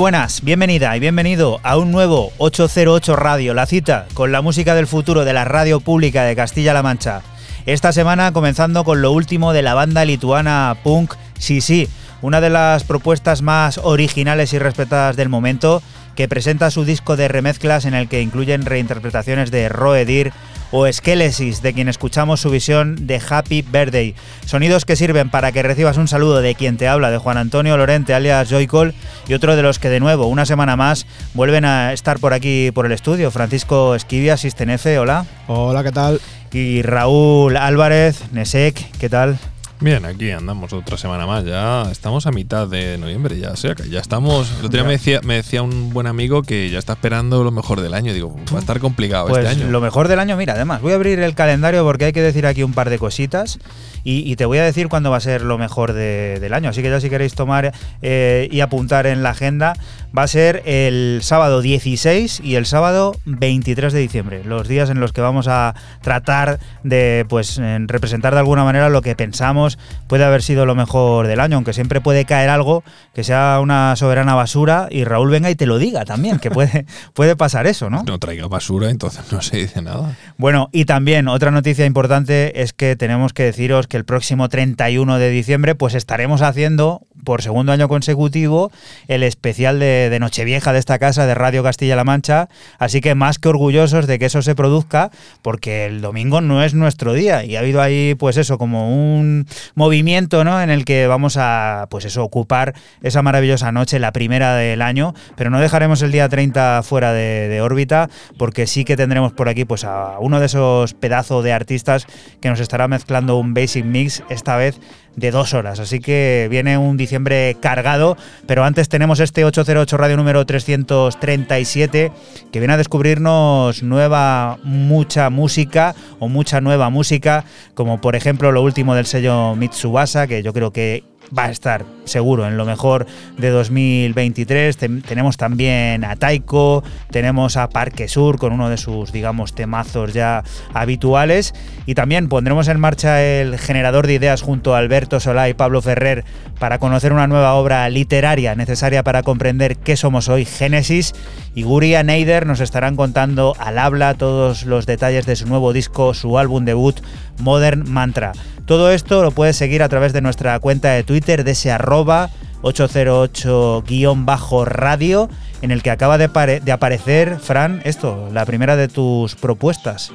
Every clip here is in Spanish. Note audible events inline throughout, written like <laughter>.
Buenas, bienvenida y bienvenido a un nuevo 808 Radio, la cita con la música del futuro de la radio pública de Castilla-La Mancha. Esta semana comenzando con lo último de la banda lituana punk Sí una de las propuestas más originales y respetadas del momento, que presenta su disco de remezclas en el que incluyen reinterpretaciones de Roedir o Skelesis, de quien escuchamos su visión de Happy Birthday. Sonidos que sirven para que recibas un saludo de quien te habla, de Juan Antonio Lorente, alias Joycol, y otro de los que de nuevo, una semana más, vuelven a estar por aquí por el estudio. Francisco Esquivia, Sistenefe, hola. Hola, ¿qué tal? Y Raúl Álvarez, Nesek, ¿qué tal? Bien, aquí andamos otra semana más. Ya estamos a mitad de noviembre, ya. O sea, que ya estamos. El otro día me decía, me decía un buen amigo que ya está esperando lo mejor del año. Digo, va a estar complicado Pues este año. lo mejor del año, mira, además, voy a abrir el calendario porque hay que decir aquí un par de cositas y, y te voy a decir cuándo va a ser lo mejor de- del año. Así que ya si queréis tomar eh, y apuntar en la agenda, va a ser el sábado 16 y el sábado 23 de diciembre, los días en los que vamos a tratar de pues en representar de alguna manera lo que pensamos puede haber sido lo mejor del año, aunque siempre puede caer algo que sea una soberana basura y Raúl venga y te lo diga también, que puede, <laughs> puede pasar eso, ¿no? No traiga basura, entonces no se dice nada. Bueno, y también otra noticia importante es que tenemos que deciros que el próximo 31 de diciembre pues estaremos haciendo por segundo año consecutivo el especial de, de Nochevieja de esta casa de Radio Castilla-La Mancha, así que más que orgullosos de que eso se produzca, porque el domingo no es nuestro día. Y ha habido ahí pues eso como un movimiento, ¿no? En el que vamos a pues eso ocupar esa maravillosa noche, la primera del año, pero no dejaremos el día 30 fuera de, de órbita, porque sí que tendremos por aquí pues a uno de esos pedazos de artistas que nos estará mezclando un basic mix esta vez de dos horas. Así que viene un diciembre cargado, pero antes tenemos este 808 Radio número 337 que viene a descubrirnos nueva, mucha música o mucha nueva música, como por ejemplo lo último del sello Mitsubasa, que yo creo que va a estar seguro en lo mejor de 2023. Ten- tenemos también a Taiko, tenemos a Parque Sur con uno de sus, digamos, temazos ya habituales. Y también pondremos en marcha el generador de ideas junto a Alberto Solá y Pablo Ferrer para conocer una nueva obra literaria necesaria para comprender qué somos hoy, Génesis. Y Guria Neider nos estarán contando al habla todos los detalles de su nuevo disco, su álbum debut, Modern Mantra. Todo esto lo puedes seguir a través de nuestra cuenta de Twitter de ese arroba 808-radio en el que acaba de, pare- de aparecer, Fran, esto, la primera de tus propuestas.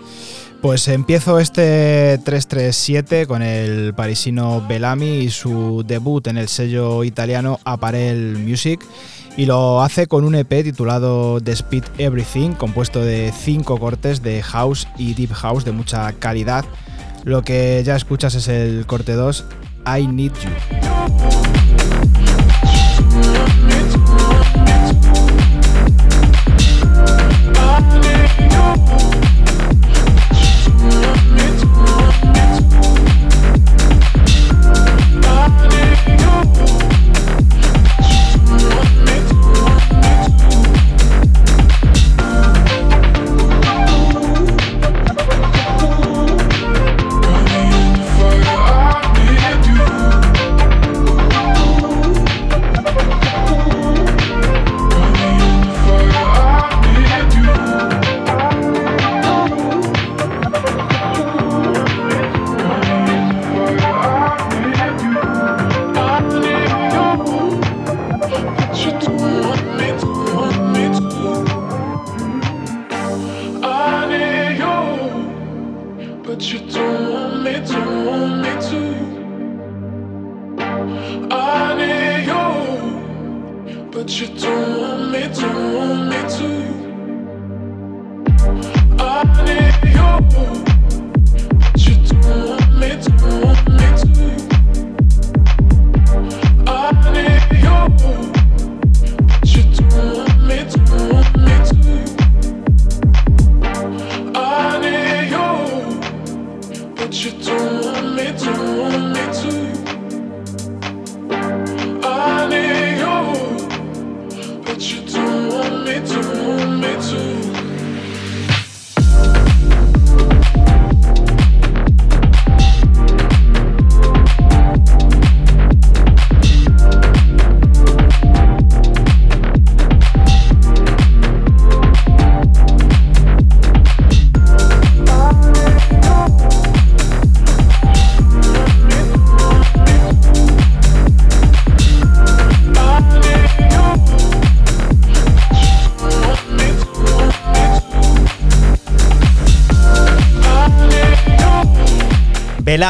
Pues empiezo este 337 con el parisino Bellamy y su debut en el sello italiano Apparel Music y lo hace con un EP titulado The Speed Everything, compuesto de cinco cortes de house y deep house de mucha calidad. Lo que ya escuchas es el corte 2, I Need You.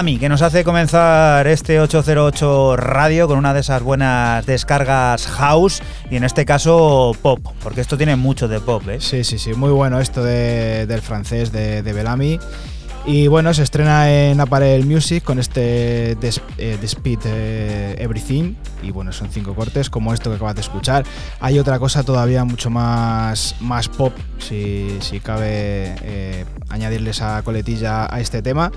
Que nos hace comenzar este 808 radio con una de esas buenas descargas house y en este caso pop, porque esto tiene mucho de pop, ¿eh? Sí, sí, sí, muy bueno esto de- del francés de, de Bellamy. Y bueno, se estrena en Apparel Music con este eh, Despit eh, Everything. Y bueno, son cinco cortes como esto que acabas de escuchar. Hay otra cosa todavía mucho más, más pop, si, si cabe eh, añadirle esa coletilla a este tema.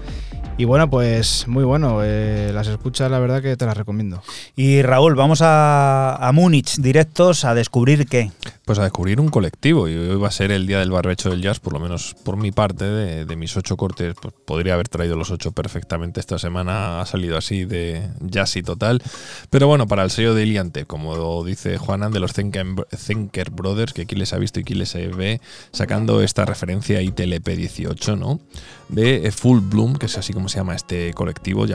Y bueno, pues muy bueno, eh, las escuchas la verdad que te las recomiendo. Y Raúl, vamos a, a Múnich directos a descubrir qué. Pues a descubrir un colectivo y hoy va a ser el día del barbecho del jazz, por lo menos por mi parte, de, mis ocho cortes, pues podría haber traído los ocho perfectamente esta semana, ha salido así de jazzy total, pero bueno, para el sello de Iliante, como dice Juanan de los Thinker Brothers, que aquí les ha visto y aquí les ve, sacando esta referencia ITLP 18, ¿no? De eh, Full Bloom, que es así como se llama este colectivo, eh,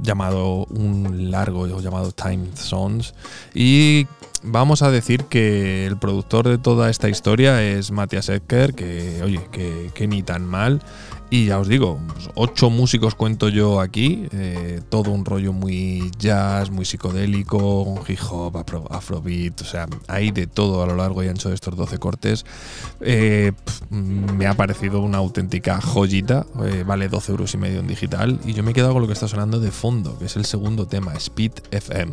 llamado un largo llamado Time Zones. Y vamos a decir que el productor de toda esta historia es Matthias Ecker, que oye, que, ni tan mal. Y ya os digo, pues, ocho músicos cuento yo aquí, eh, todo un rollo muy jazz, muy psicodélico, un hip hop, afro- afrobeat, o sea, hay de todo a lo largo y ancho de estos 12 cortes. Eh, me ha parecido una auténtica joyita, eh, vale 12 euros y medio en digital, y yo me he quedado con lo que está sonando de fondo, que es el segundo tema, Speed FM.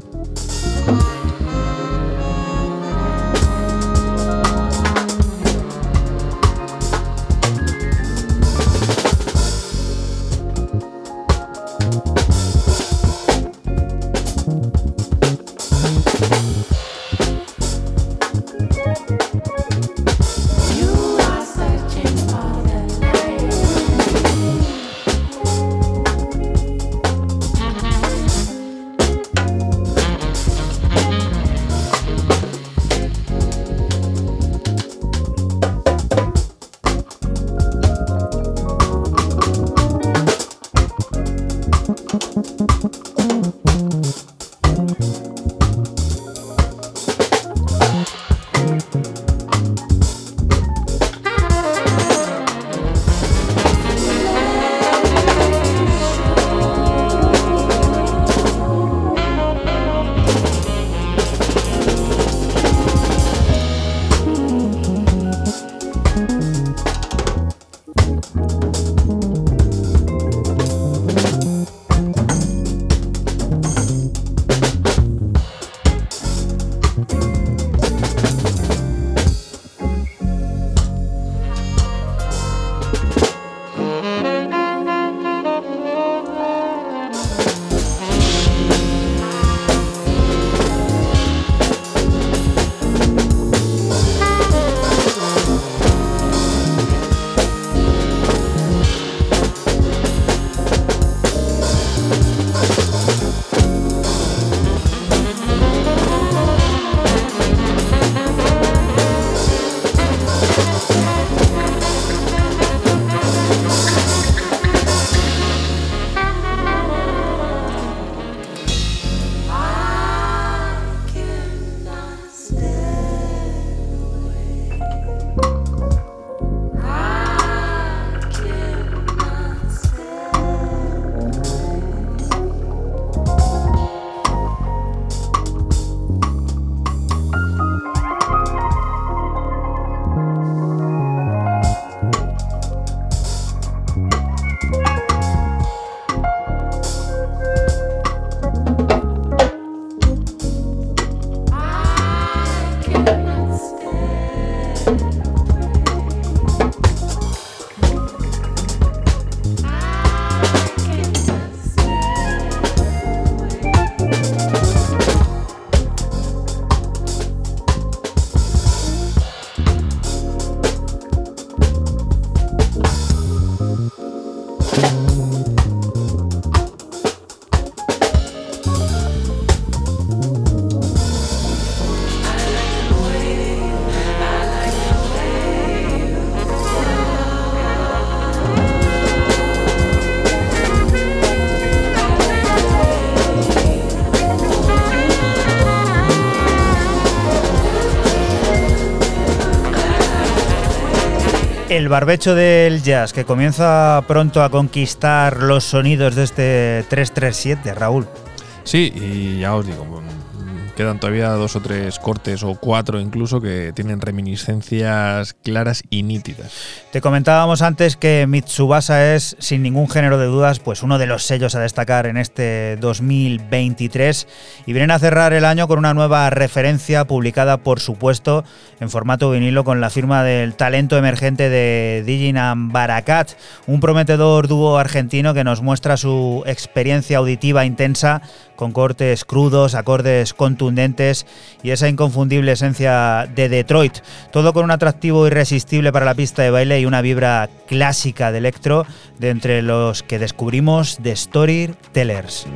El barbecho del jazz que comienza pronto a conquistar los sonidos de este 337, Raúl. Sí, y ya os digo, quedan todavía dos o tres cortes o cuatro incluso que tienen reminiscencias claras y nítidas. Te comentábamos antes que Mitsubasa es, sin ningún género de dudas, pues uno de los sellos a destacar en este 2023 y vienen a cerrar el año con una nueva referencia publicada, por supuesto, en formato vinilo con la firma del talento emergente de Diginam Barakat, un prometedor dúo argentino que nos muestra su experiencia auditiva intensa con cortes crudos, acordes y esa inconfundible esencia de Detroit. Todo con un atractivo irresistible para la pista de baile y una vibra clásica de electro de entre los que descubrimos The Storytellers.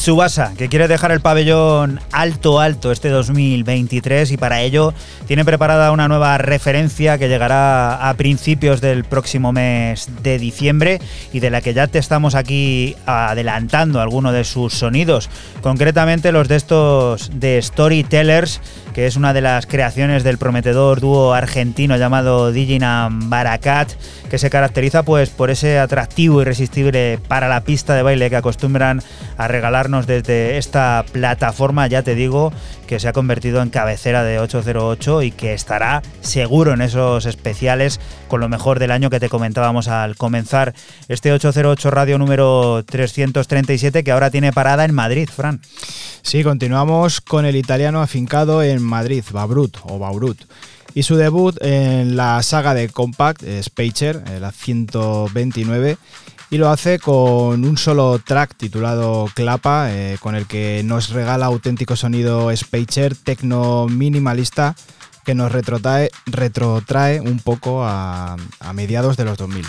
Mitsubasa, que quiere dejar el pabellón alto, alto este 2023 y para ello tiene preparada una nueva referencia que llegará a principios del próximo mes de diciembre y de la que ya te estamos aquí adelantando algunos de sus sonidos, concretamente los de estos de Storytellers, que es una de las creaciones del prometedor dúo argentino llamado Diginam Barakat, que se caracteriza pues por ese atractivo irresistible para la pista de baile que acostumbran a regalar desde esta plataforma, ya te digo, que se ha convertido en cabecera de 808 y que estará seguro en esos especiales con lo mejor del año que te comentábamos al comenzar este 808 radio número 337 que ahora tiene parada en Madrid, Fran. Sí, continuamos con el italiano afincado en Madrid, Babrut o Baurut. Y su debut en la saga de Compact, eh, Spacer, eh, la 129, y lo hace con un solo track titulado Clapa, eh, con el que nos regala auténtico sonido Spacer tecno minimalista que nos retrotrae, un poco a, a mediados de los 2000.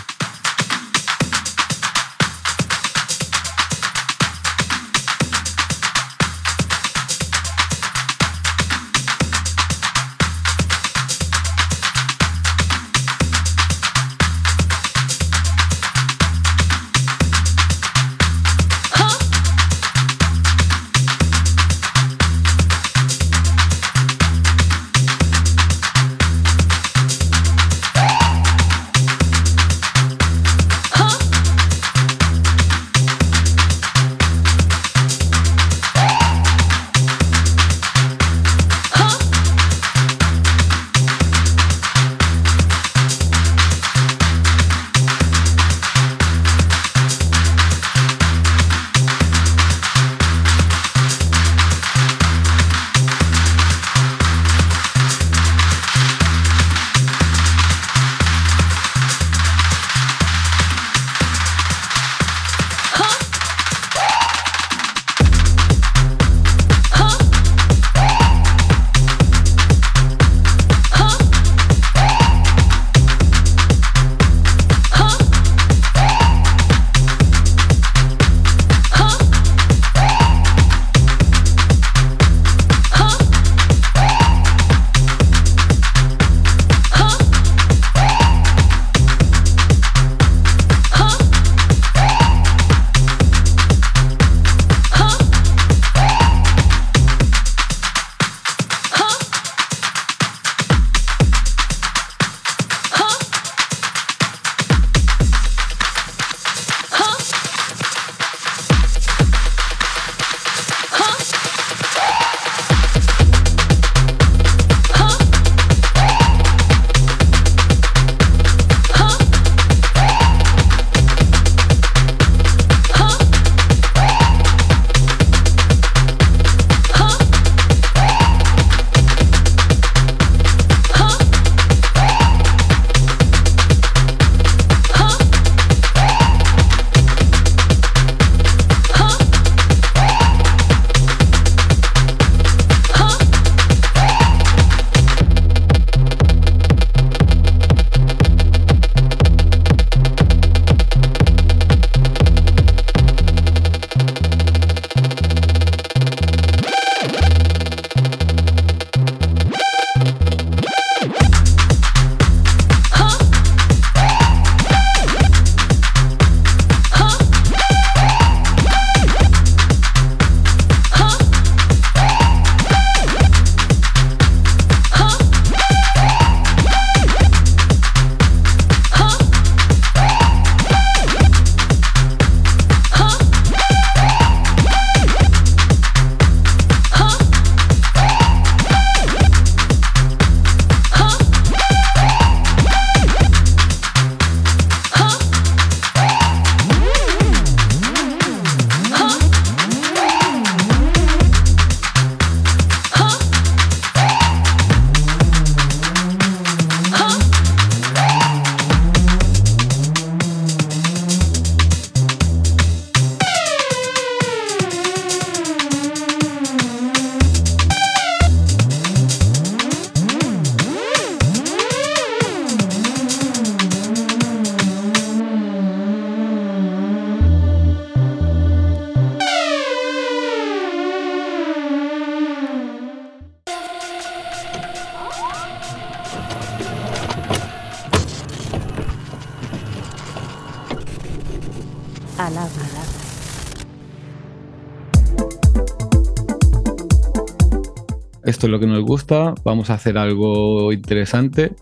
Vamos a hacer algo interesante.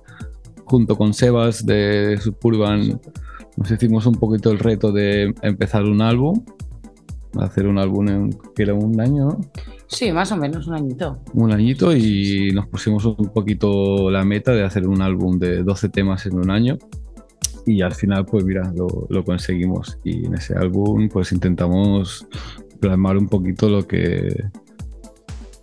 Junto con Sebas de Suburban nos hicimos un poquito el reto de empezar un álbum hacer un álbum en, que era un año, ¿no? Sí, más o menos, un añito. un añito y nos pusimos un poquito la meta de hacer un álbum de 12 temas en un año y al final pues mira, lo, lo conseguimos y en ese álbum pues intentamos plasmar un poquito lo que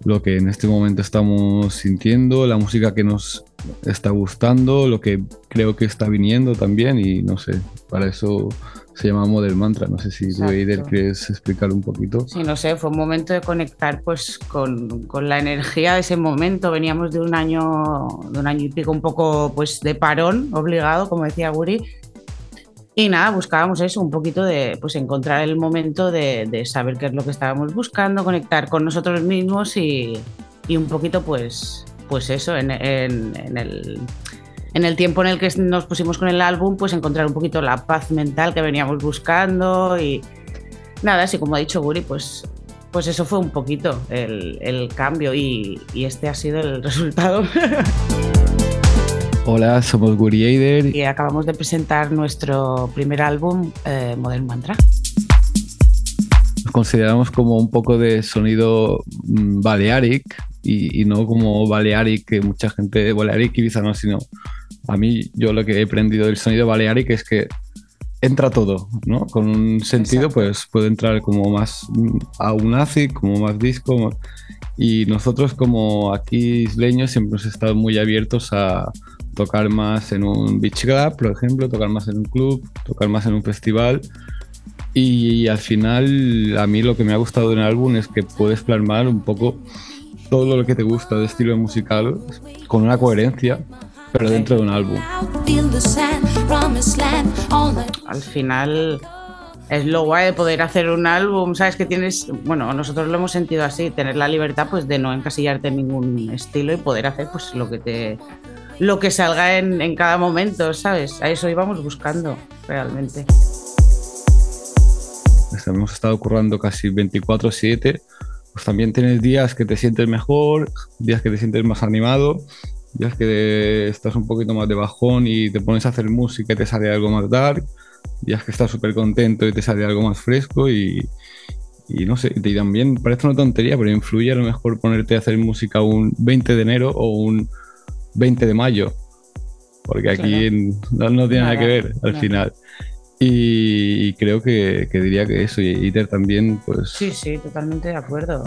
lo que en este momento estamos sintiendo, la música que nos está gustando, lo que creo que está viniendo también y no sé, para eso se llama Model Mantra, no sé si tú. Eider quieres explicar un poquito. Sí, no sé, fue un momento de conectar pues con, con la energía de ese momento. Veníamos de un año, de un año y pico un poco pues de parón obligado, como decía Guri. Y nada, buscábamos eso, un poquito de pues encontrar el momento de, de saber qué es lo que estábamos buscando, conectar con nosotros mismos y, y un poquito pues, pues eso, en, en- el, en el tiempo en el que nos pusimos con el álbum, pues encontrar un poquito la paz mental que veníamos buscando y nada, así como ha dicho Guri, pues, pues eso fue un poquito el, el cambio y, y este ha sido el <laughs> resultado. Hola, somos Guri Eider y acabamos de presentar nuestro primer álbum, eh, Modern Mantra. nos consideramos como un poco de sonido mm, Balearic y, y no como Balearic, que mucha gente, Balearic Ibiza no, sino a mí yo lo que he aprendido del sonido Balearic es que entra todo, ¿no? Con un sentido Exacto. pues puede entrar como más mm, a un acid, como más disco más- y nosotros como aquí isleños siempre hemos estado muy abiertos a tocar más en un beach club, por ejemplo, tocar más en un club, tocar más en un festival y al final, a mí lo que me ha gustado del álbum es que puedes plasmar un poco todo lo que te gusta de estilo musical con una coherencia, pero dentro de un álbum. Al final es lo guay de poder hacer un álbum, sabes que tienes, bueno, nosotros lo hemos sentido así, tener la libertad pues de no encasillarte en ningún estilo y poder hacer pues lo que te lo que salga en, cada momento, ¿sabes? A eso íbamos buscando realmente. Hemos estado currando casi 24/7. Pues también tienes días que te sientes mejor, días que te sientes más animado, días que estás un poquito más de bajón y te pones a hacer música y te sale algo más dark, días que estás súper contento y te sale algo más fresco y, y no sé, y también parece una tontería, pero influye a lo mejor ponerte a hacer música un 20 de enero o un 20 de mayo, porque aquí Claro. no, no tiene nada, que ver al nada. final. Y, y creo que, que diría que eso, y Iter también, pues Sí, sí, totalmente de acuerdo.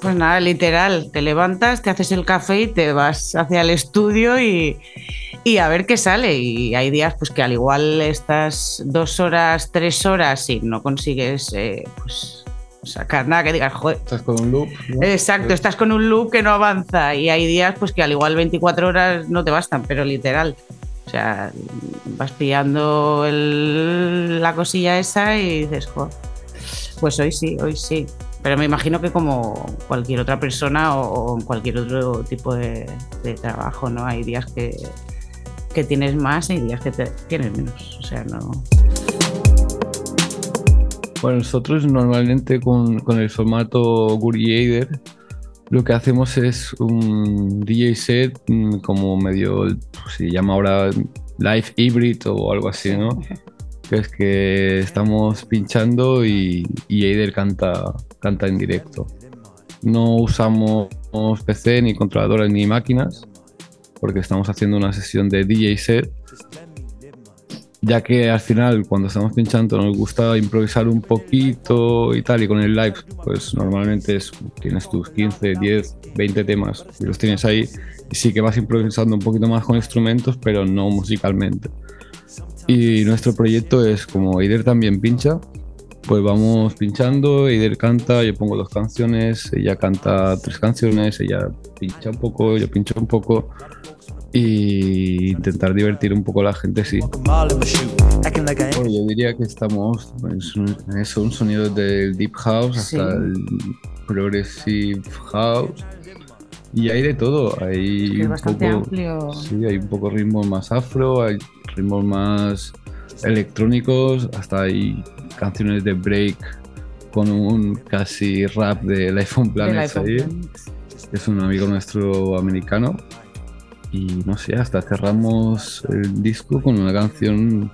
Pues nada, literal, te levantas, te haces el café y te vas hacia el estudio y, y a ver qué sale. Y hay días pues que al igual estás dos horas, tres horas y no consigues eh, pues, sacar nada que digas, joder. estás con un loop. ¿no? Exacto, estás con un loop que no avanza y hay días pues que al igual 24 horas no te bastan, pero literal. O sea, vas pillando el- la cosilla esa y dices, joder, pues hoy sí, hoy sí. Pero me imagino que como cualquier otra persona o, o en cualquier otro tipo de, de trabajo, ¿no? Hay días que, que tienes más y días que te- tienes menos. O sea, no. Bueno, nosotros normalmente con, con el formato Guri Eider lo que hacemos es un DJ set mm, como medio, se llama ahora live hybrid o algo así, ¿no? Que es que estamos pinchando y, y Eider canta, canta en directo. No usamos PC ni controladores ni máquinas porque estamos haciendo una sesión de DJ set ya que al final cuando estamos pinchando nos gusta improvisar un poquito y tal, y con el live pues normalmente es, tienes tus 15, 10, 20 temas y los tienes ahí y sí que vas improvisando un poquito más con instrumentos, pero no musicalmente. Y nuestro proyecto es como Eider también pincha, pues vamos pinchando, Eider canta, yo pongo dos canciones, ella canta tres canciones, ella pincha un poco, yo pincho un poco y intentar divertir un poco a la gente, sí. Bueno, yo diría que estamos pues, en eso, un sonido del deep house hasta Sí. el progressive house y hay de todo, hay Es un bastante poco, amplio. sí, hay un poco ritmos más afro, hay ritmos más electrónicos, hasta hay canciones de break con un casi rap del Planet iPhone. ahí es un amigo nuestro americano y no sé, hasta cerramos el disco con una canción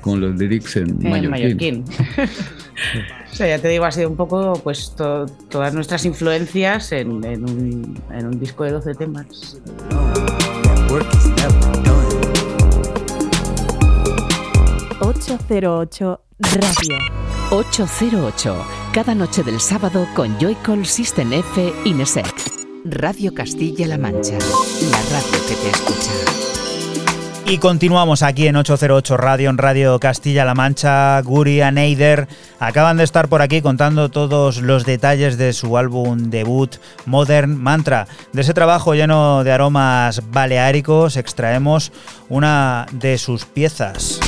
con los lyrics en en mallorquín. mallorquín. <laughs> o sea, ya te digo, ha sido un poco pues to- todas nuestras influencias en, en un, en un disco de 12 temas. 808 Radio. 808, cada noche del sábado con Joycall System F Inesec. Radio Castilla-La Mancha, la radio que te escucha. Y continuamos aquí en 808 Radio, en Radio Castilla-La Mancha. Guri Neider acaban de estar por aquí contando todos los detalles de su álbum debut Modern Mantra. De ese trabajo lleno de aromas baleáricos extraemos una de sus piezas.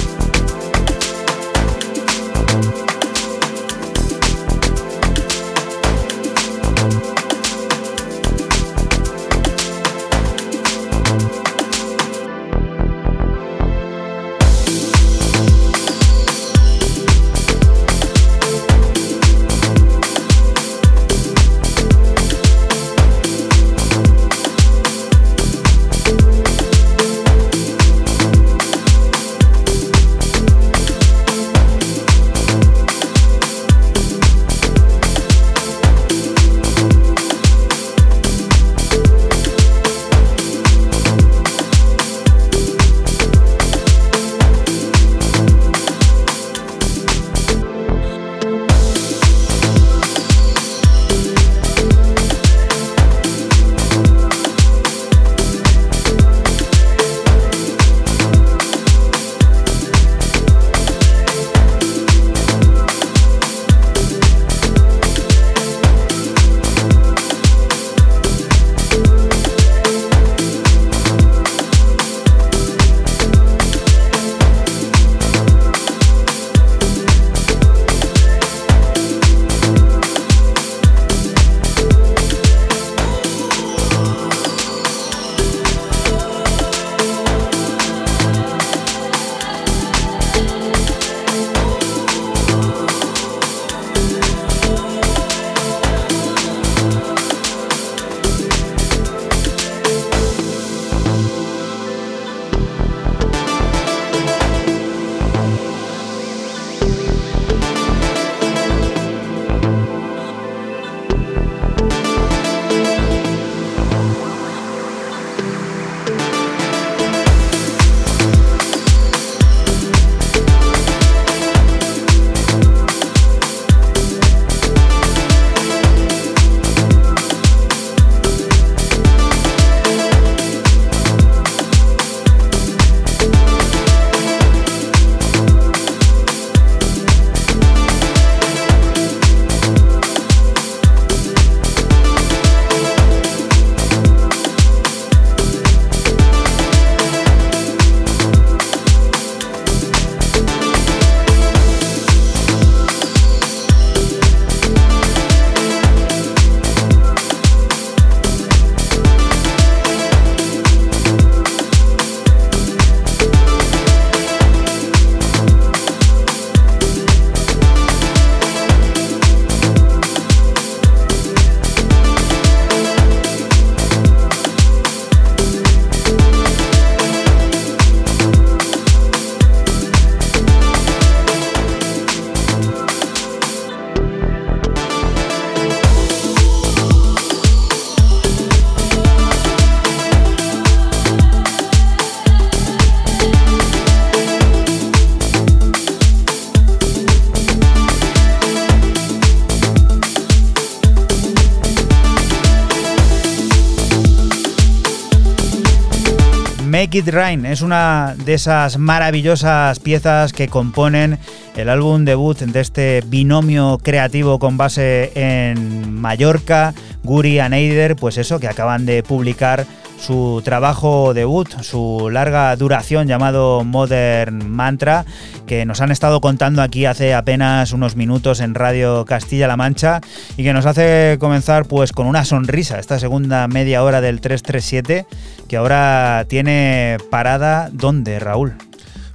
Make It Rain. Es una de esas maravillosas piezas que componen el álbum debut de este binomio creativo con base en Mallorca, Guri y Neider, pues eso, que acaban de publicar su trabajo debut, su larga duración llamado Modern Mantra, que nos han estado contando aquí hace apenas unos minutos en Radio Castilla-La Mancha y que nos hace comenzar pues con una sonrisa esta segunda media hora del 337 que ahora tiene parada ¿dónde, Raúl?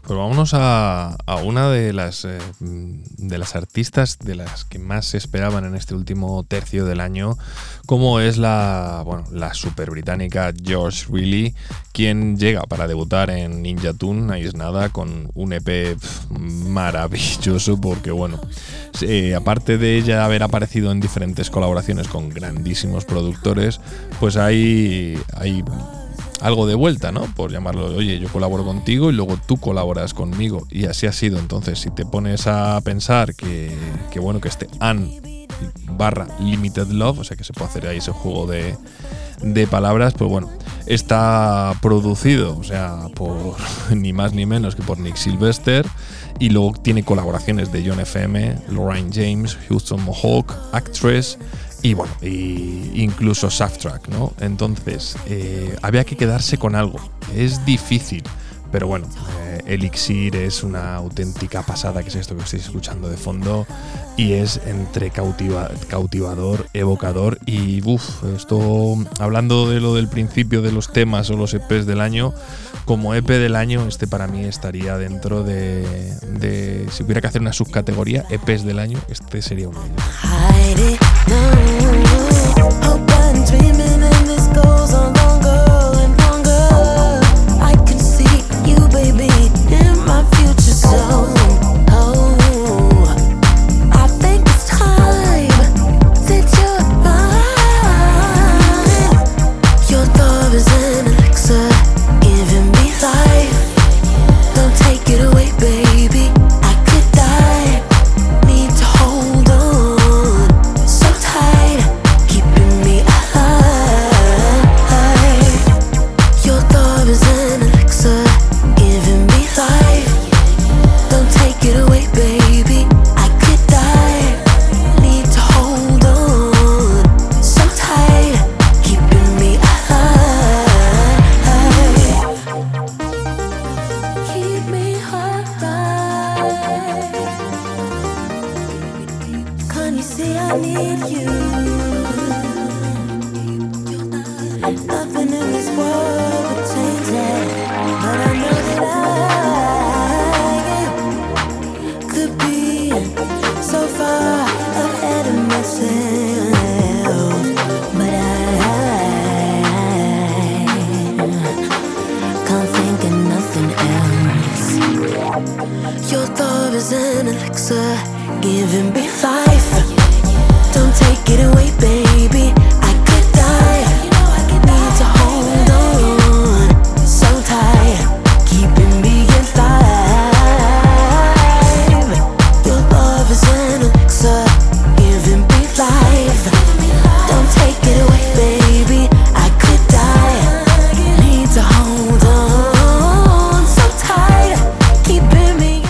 Pues vámonos a, una de las, eh, de las artistas de las que más se esperaban en este último tercio del año, como es la, bueno, la super británica George Reilly, quien llega para debutar en Ninja Tune, ahí es nada, con un EP maravilloso, porque bueno, eh, aparte de ella haber aparecido en diferentes colaboraciones con grandísimos productores, pues hay, hay algo de vuelta, ¿no? Por llamarlo, oye, yo colaboro contigo y luego tú colaboras conmigo. Y así ha sido. Entonces, si te pones a pensar que, bueno, que este an barra limited love, o sea que se puede hacer ahí ese juego de, de palabras, pues bueno, está producido, o sea, por <laughs> ni más ni menos que por Nick Sylvester. Y luego tiene colaboraciones de John FM, Lorraine James, Houston Mohawk, Actress, y bueno, y incluso Soundtrack, ¿no? Entonces, eh, había que quedarse con algo. Es difícil, pero bueno, eh, Elixir es una auténtica pasada, que es esto que estáis escuchando de fondo, y es entre cautiva- cautivador, evocador, y uff, esto, hablando de lo del principio de los temas o los EPs del año, como EP del año, este para mí estaría dentro de, de si hubiera que hacer una subcategoría, EPs del año, este sería uno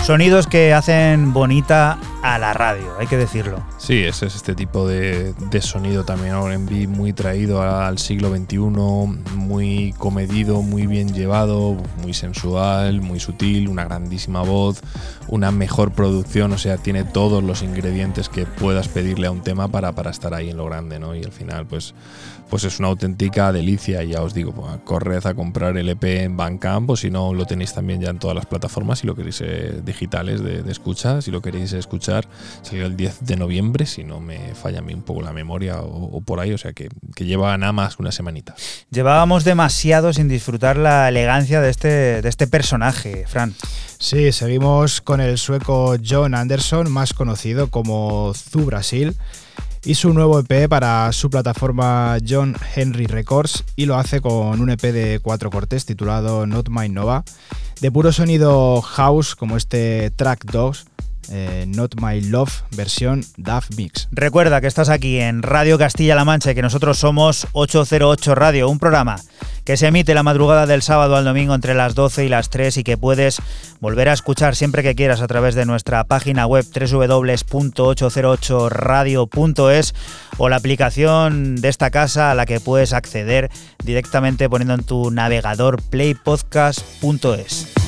Sonidos que hacen bonita a la radio, hay que decirlo. Sí, ese es este tipo de, de sonido también R&B muy traído al siglo XXI, muy comedido, muy bien llevado, muy sensual, muy sutil, una grandísima voz, una mejor producción, o sea, tiene todos los ingredientes que puedas pedirle a un tema para, para estar ahí en lo grande, ¿no? Y al final, pues, pues es una auténtica delicia, y ya os digo, pues, corred a comprar el EP en Bandcamp, o si no, lo tenéis también ya en todas las plataformas, si lo queréis eh, digitales de, de escucha, si lo queréis escuchar, salió el 10 de noviembre, si no me falla a mí un poco la memoria o, o por ahí, o sea que, que lleva nada más una semanita. Llevábamos demasiado sin disfrutar la elegancia de este, de este personaje, Fran. Sí, seguimos con el sueco John Anderson, más conocido como Zu Brasil, y su nuevo EP para su plataforma John Henry Records y lo hace con un EP de cuatro cortes titulado Not My Nova, de puro sonido house como este track 2, eh, Not My Love versión DAF Mix. Recuerda que estás aquí en Radio Castilla-La Mancha y que nosotros somos 808 Radio, un programa que se emite la madrugada del sábado al domingo entre las 12 y las 3 y que puedes volver a escuchar siempre que quieras a través de nuestra página web www.808radio.es o la aplicación de esta casa a la que puedes acceder directamente poniendo en tu navegador playpodcast.es.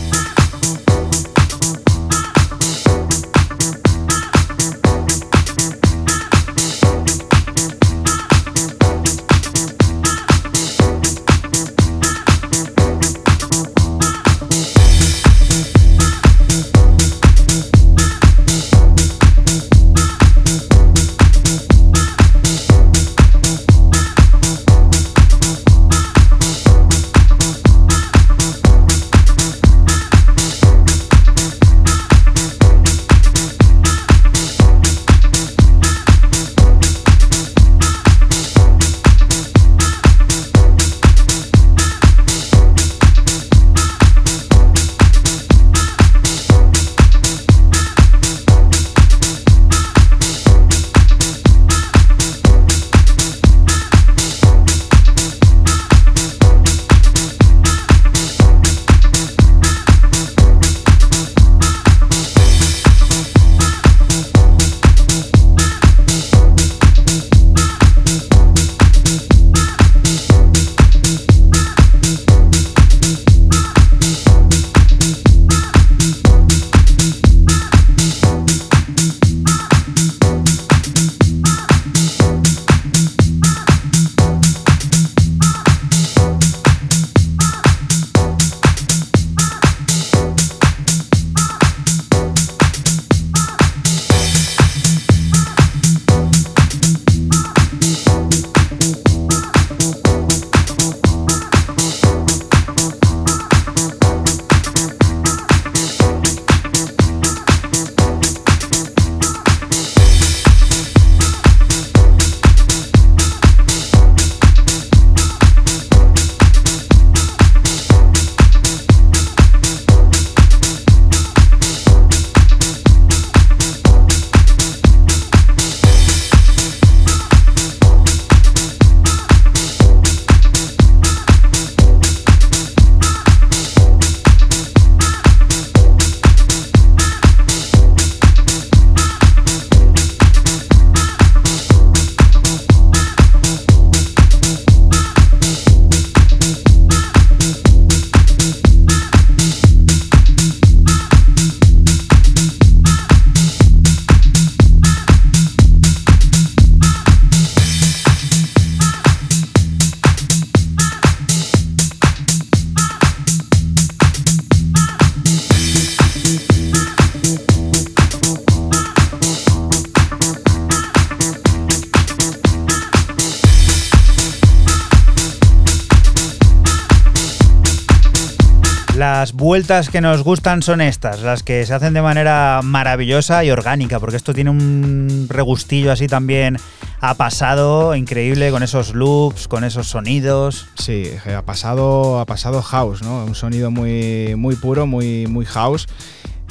vueltas que nos gustan son estas, las que se hacen de manera maravillosa y orgánica, porque esto tiene un regustillo así también ha pasado increíble con esos loops, con esos sonidos. Sí, ha pasado, ha pasado house, ¿no? Un sonido muy, muy puro, muy, muy house.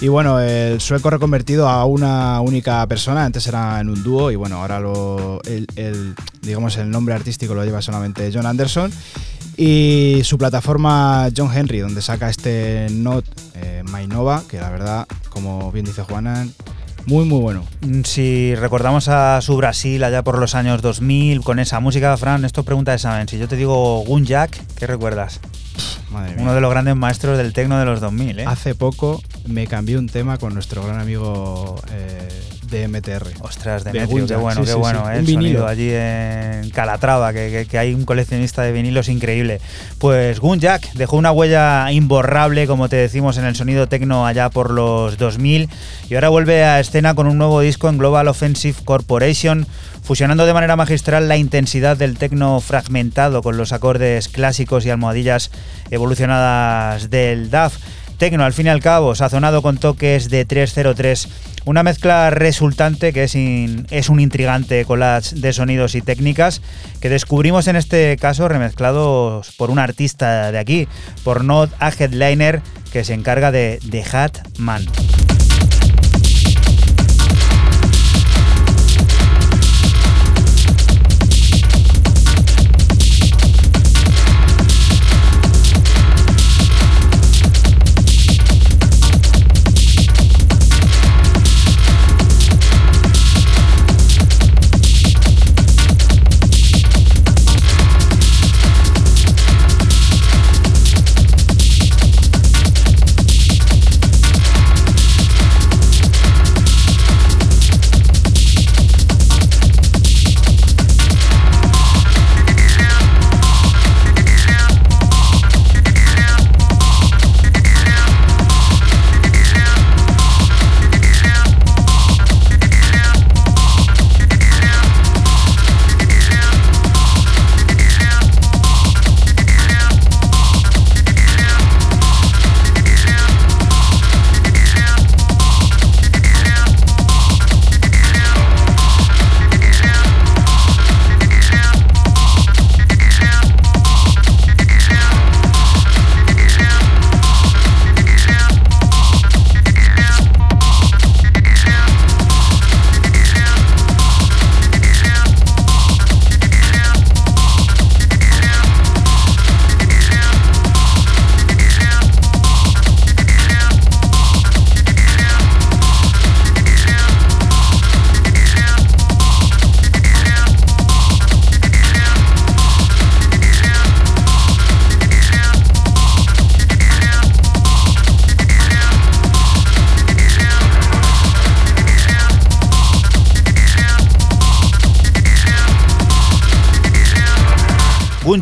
Y bueno, el sueco reconvertido a una única persona, antes era en un dúo y bueno, ahora lo, el, el, digamos el nombre artístico lo lleva solamente John Anderson. Y su plataforma John Henry, donde saca este Not eh, My Nova, que la verdad, como bien dice Juana, muy muy bueno. Mm, Si recordamos a su Brasil allá por los años 2000 con esa música, Fran, esto pregunta de saben. Si yo te digo Gunjak, ¿qué recuerdas? Madre mía. Uno de los grandes maestros del tecno de los 2000, ¿eh? Hace poco me cambié un tema con nuestro gran amigo eh, de MTR. Ostras, de Demetrio, qué bueno, sí, qué sí, bueno, sí. ¿eh? Un El vinilo. sonido allí en Calatrava, que, que- que hay un coleccionista de vinilos increíble. Pues Gunjak dejó una huella imborrable, como te decimos, en el sonido tecno allá por los 2000 y ahora vuelve a escena con un nuevo disco en Global Offensive Corporation, fusionando de manera magistral la intensidad del tecno fragmentado con los acordes clásicos y almohadillas evolucionadas del DAF. Tecno, al fin y al cabo, sazonado con toques de 303. Una mezcla resultante que es, un intrigante collage de sonidos y técnicas que descubrimos en este caso remezclados por un artista de aquí, por Not a Headliner, que se encarga de The Hat Man.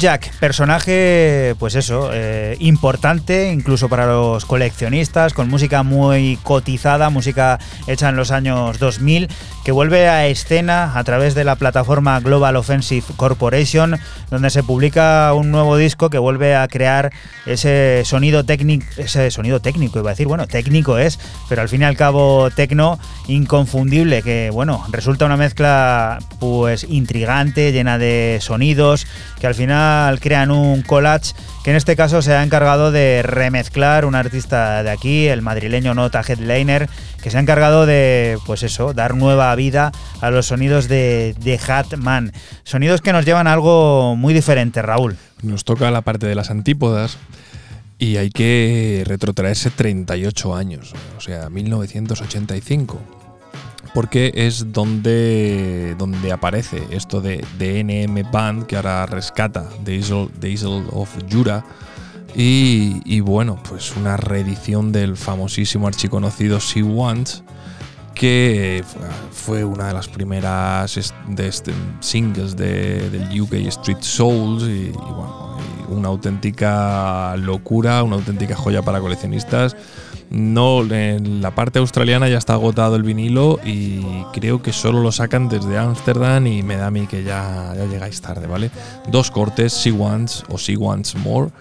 Gunjak, personaje, pues eso, eh, importante incluso para los coleccionistas, con música muy cotizada, música hecha en los años 2000, que vuelve a escena a través de la plataforma Global Offensive Corporation, donde se publica un nuevo disco que vuelve a crear ese sonido técnico, ese sonido técnico, iba a decir, bueno, técnico es, pero al fin y al cabo tecno inconfundible, que bueno, resulta una mezcla pues intrigante, llena de sonidos, que al final crean un collage que en este caso se ha encargado de remezclar un artista de aquí, el madrileño Nota Headliner, que se ha encargado de, pues eso, dar nueva vida a los sonidos de, Hatman. Sonidos que nos llevan a algo muy diferente, Raúl. Nos toca la parte de las antípodas y hay que retrotraerse 38 años, o sea, 1985. Porque es donde, donde aparece esto de, de NM Band, que ahora rescata The of Jura. Y, y bueno, pues una reedición del famosísimo archiconocido Sea Once, que fue una de las primeras de este- singles de- del UK Street Souls y, bueno, una auténtica locura, una auténtica joya para coleccionistas. No, en la parte australiana ya está agotado el vinilo y creo que solo lo sacan desde Ámsterdam y me da a mí que ya, ya llegáis tarde, ¿vale? Dos cortes, See Once o See Once More.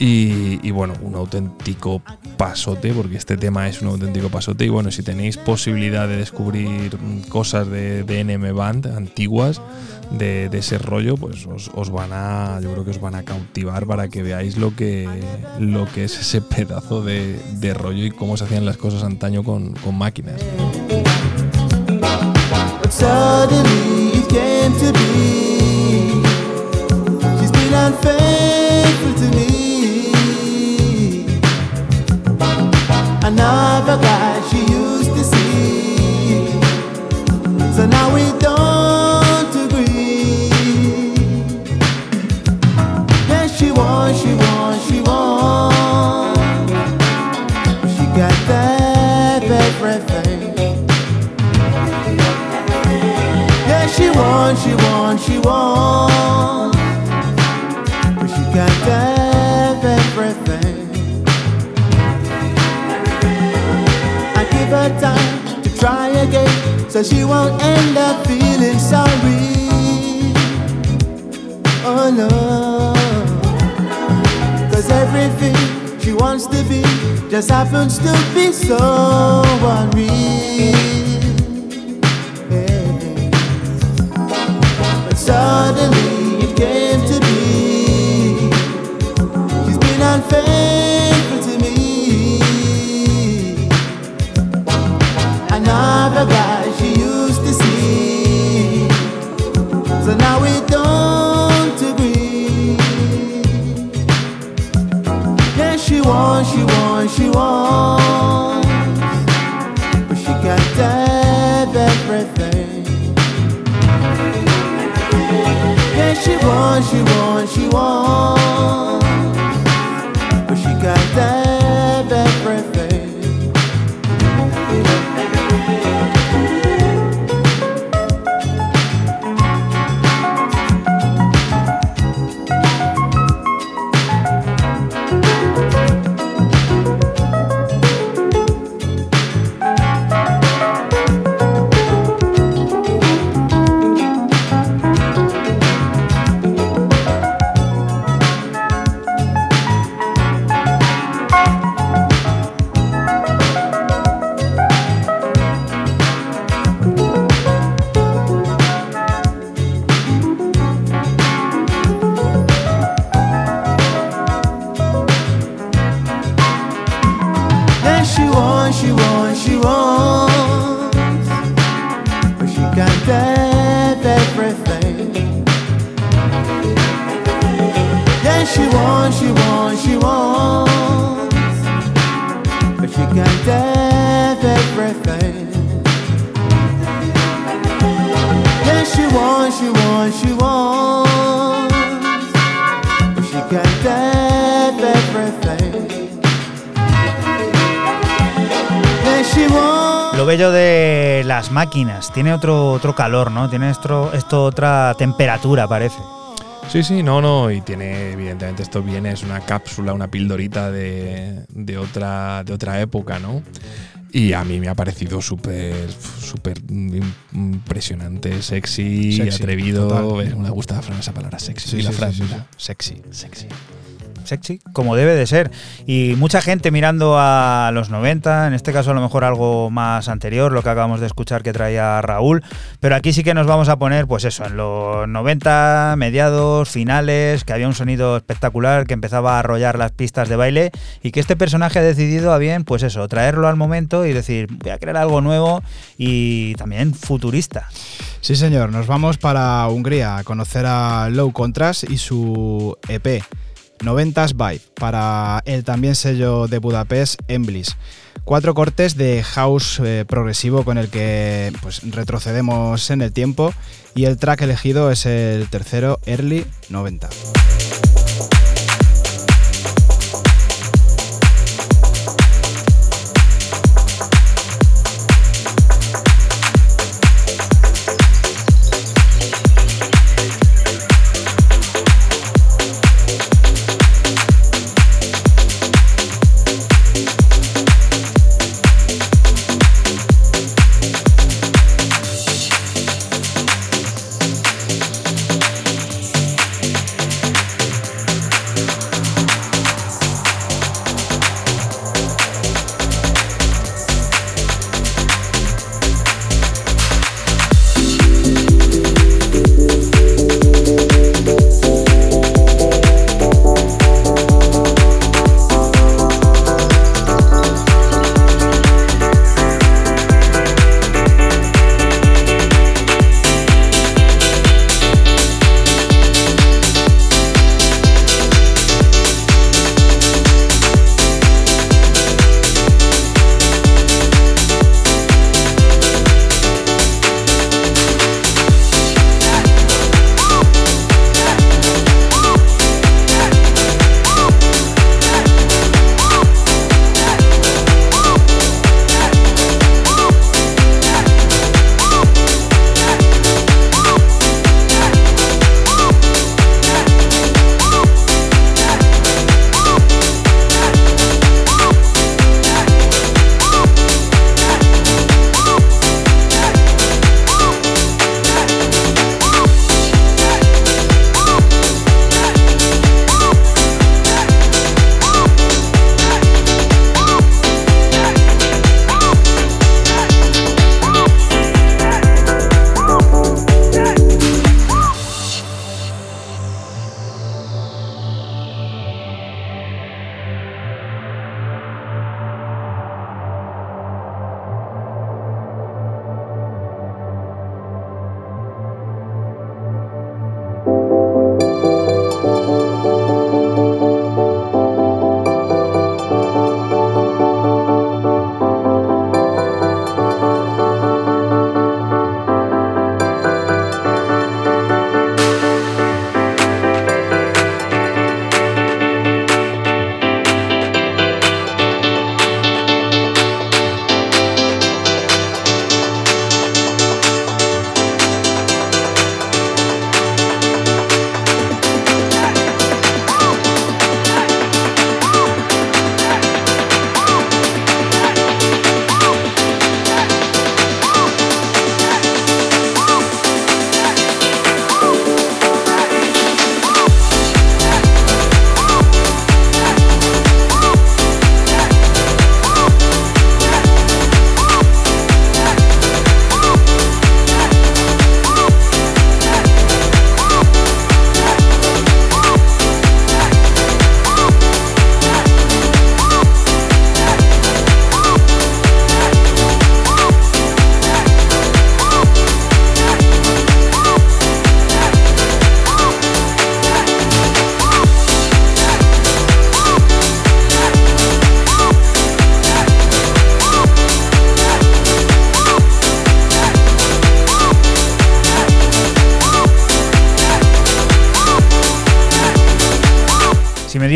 Y, bueno, un auténtico pasote, porque este tema es un auténtico pasote. Y bueno, si tenéis posibilidad de descubrir cosas de, de NM Band antiguas, de, de ese rollo, pues os, van a, yo creo que os van a cautivar para que veáis lo que, lo que es ese pedazo de, rollo y cómo se hacían las cosas antaño con, máquinas. Another guy she used to see. So now we don't agree. Yeah, she wants, she wants, she wants. She got that everything. Yeah, she wants, she wants, she wants. But she can't have her time to try again, so she won't end up feeling sorry. Oh no. Cause everything she wants to be just happens to be so unreal. But suddenly it came to be. She's been unfaithful wants, she wants, she wants. But she can't have everything. Yeah, she wants, she wants, she wants. Máquinas, tiene otro, otro calor, ¿no? Tiene esto, esto otra temperatura, parece. Sí, sí, no, no, y tiene, evidentemente, esto viene, es una cápsula, una pildorita de, de otra, de otra época, ¿no? Y a mí me ha parecido súper, súper im- impresionante, sexy, Sexy, atrevido. total. Eh, Me gusta esa palabra, sexy. Sí, y la sí, frase, sí, sí, ¿no? sí. Sexy. Sexy. Sexy, como debe de ser. Y mucha gente mirando a los 90, en este caso a lo mejor algo más anterior, lo que acabamos de escuchar que traía Raúl, pero aquí sí que nos vamos a poner, pues eso, en los 90, mediados, finales, que había un sonido espectacular, que empezaba a arrollar las pistas de baile y que este personaje ha decidido a bien, pues eso, traerlo al momento y decir, voy a crear algo nuevo y también futurista. Sí, señor, nos vamos para Hungría a conocer a Low Contrast y su EP 90s Vibe para el también sello de Budapest Emblis. Cuatro cortes de house eh, progresivo con el que pues, retrocedemos en el tiempo y el track elegido es el tercero Early 90.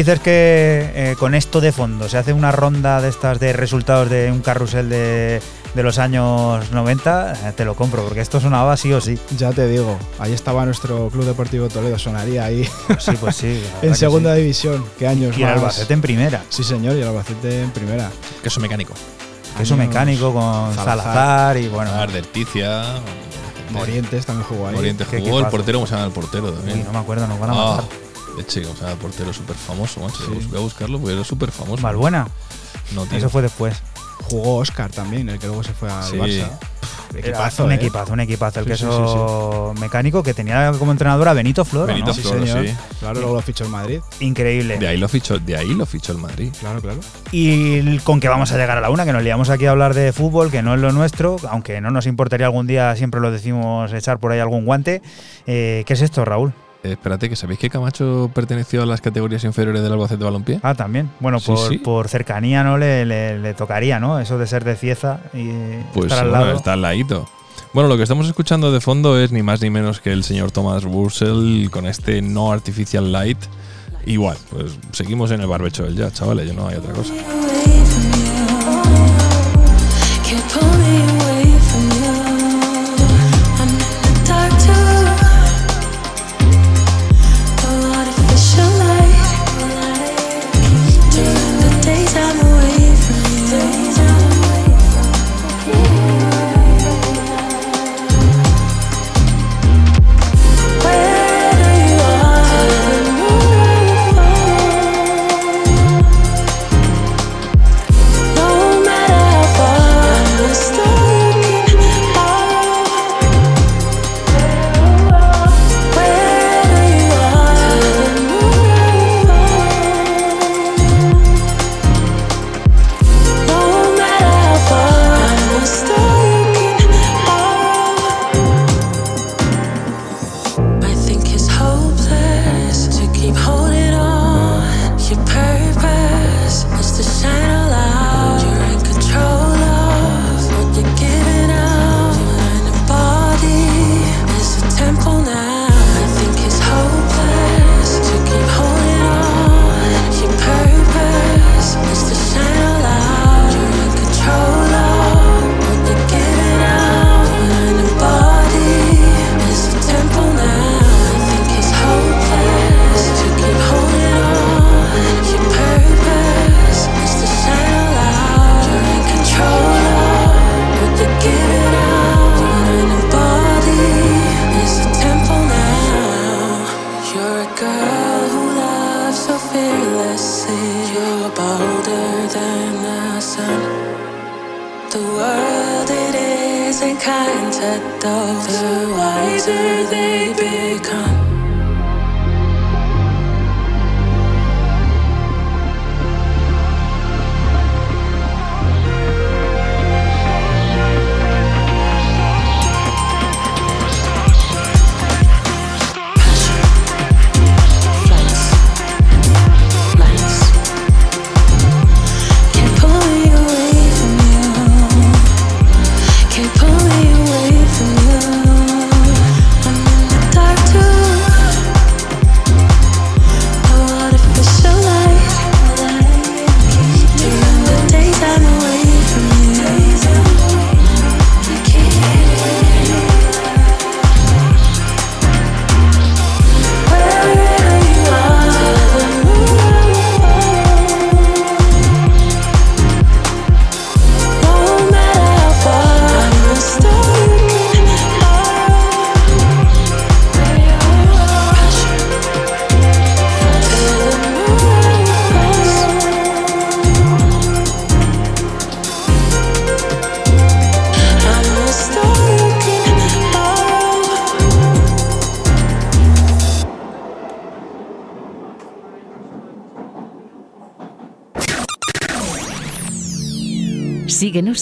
Dices que eh, con esto de fondo se hace una ronda de estas de resultados de un carrusel de, de los años 90, eh, te lo compro, porque esto sonaba sí o sí. Ya te digo, ahí estaba nuestro Club Deportivo Toledo, sonaría ahí Sí, pues sí. la <laughs> verdad en segunda sí. división. ¿Qué años Y el más? Albacete en primera. Sí, señor, y el Albacete en primera. Queso mecánico. Queso Años mecánico con Salazar. Salazar, y bueno. Arderticia. Morientes también jugó ahí. Morientes Qué jugó. El portero, ¿cómo se llama el portero también? Uy, no me acuerdo, nos van a Ah, matar. Hecho, ¿cómo se llama el portero? Súper famoso, macho. Sí. Voy a buscarlo porque era súper famoso. Malbuena. No, tío. Eso fue después. Jugó Oscar también, el que luego se fue al Sí. Barça. Equipazo, un ¿eh? equipazo, un equipazo. El Sí, sí, queso mecánico que tenía como entrenador a Benito Floro. Benito ¿no? Sí, sí. Claro, luego lo fichó el Madrid. Increíble. De ahí lo fichó, de ahí lo fichó el Madrid. Claro, claro. Y con que vamos a llegar a la una, que nos liamos aquí a hablar de fútbol, que no es lo nuestro, aunque no nos importaría algún día, siempre lo decimos, echar por ahí algún guante. Eh, ¿Qué es esto, Raúl? Espérate, que sabéis que Camacho perteneció a las categorías inferiores del Albacete Balompié. Ah, también. Bueno, Sí, por, sí. por cercanía no le, le- le tocaría, ¿no? Eso de ser de Cieza y Pues estar al bueno, lado. está al ladito. Bueno, lo que estamos escuchando de fondo es ni más ni menos que el señor Thomas Bursell con este No Artificial Light. Igual, pues seguimos en el barbecho del jazz, chavales, yo no hay otra cosa.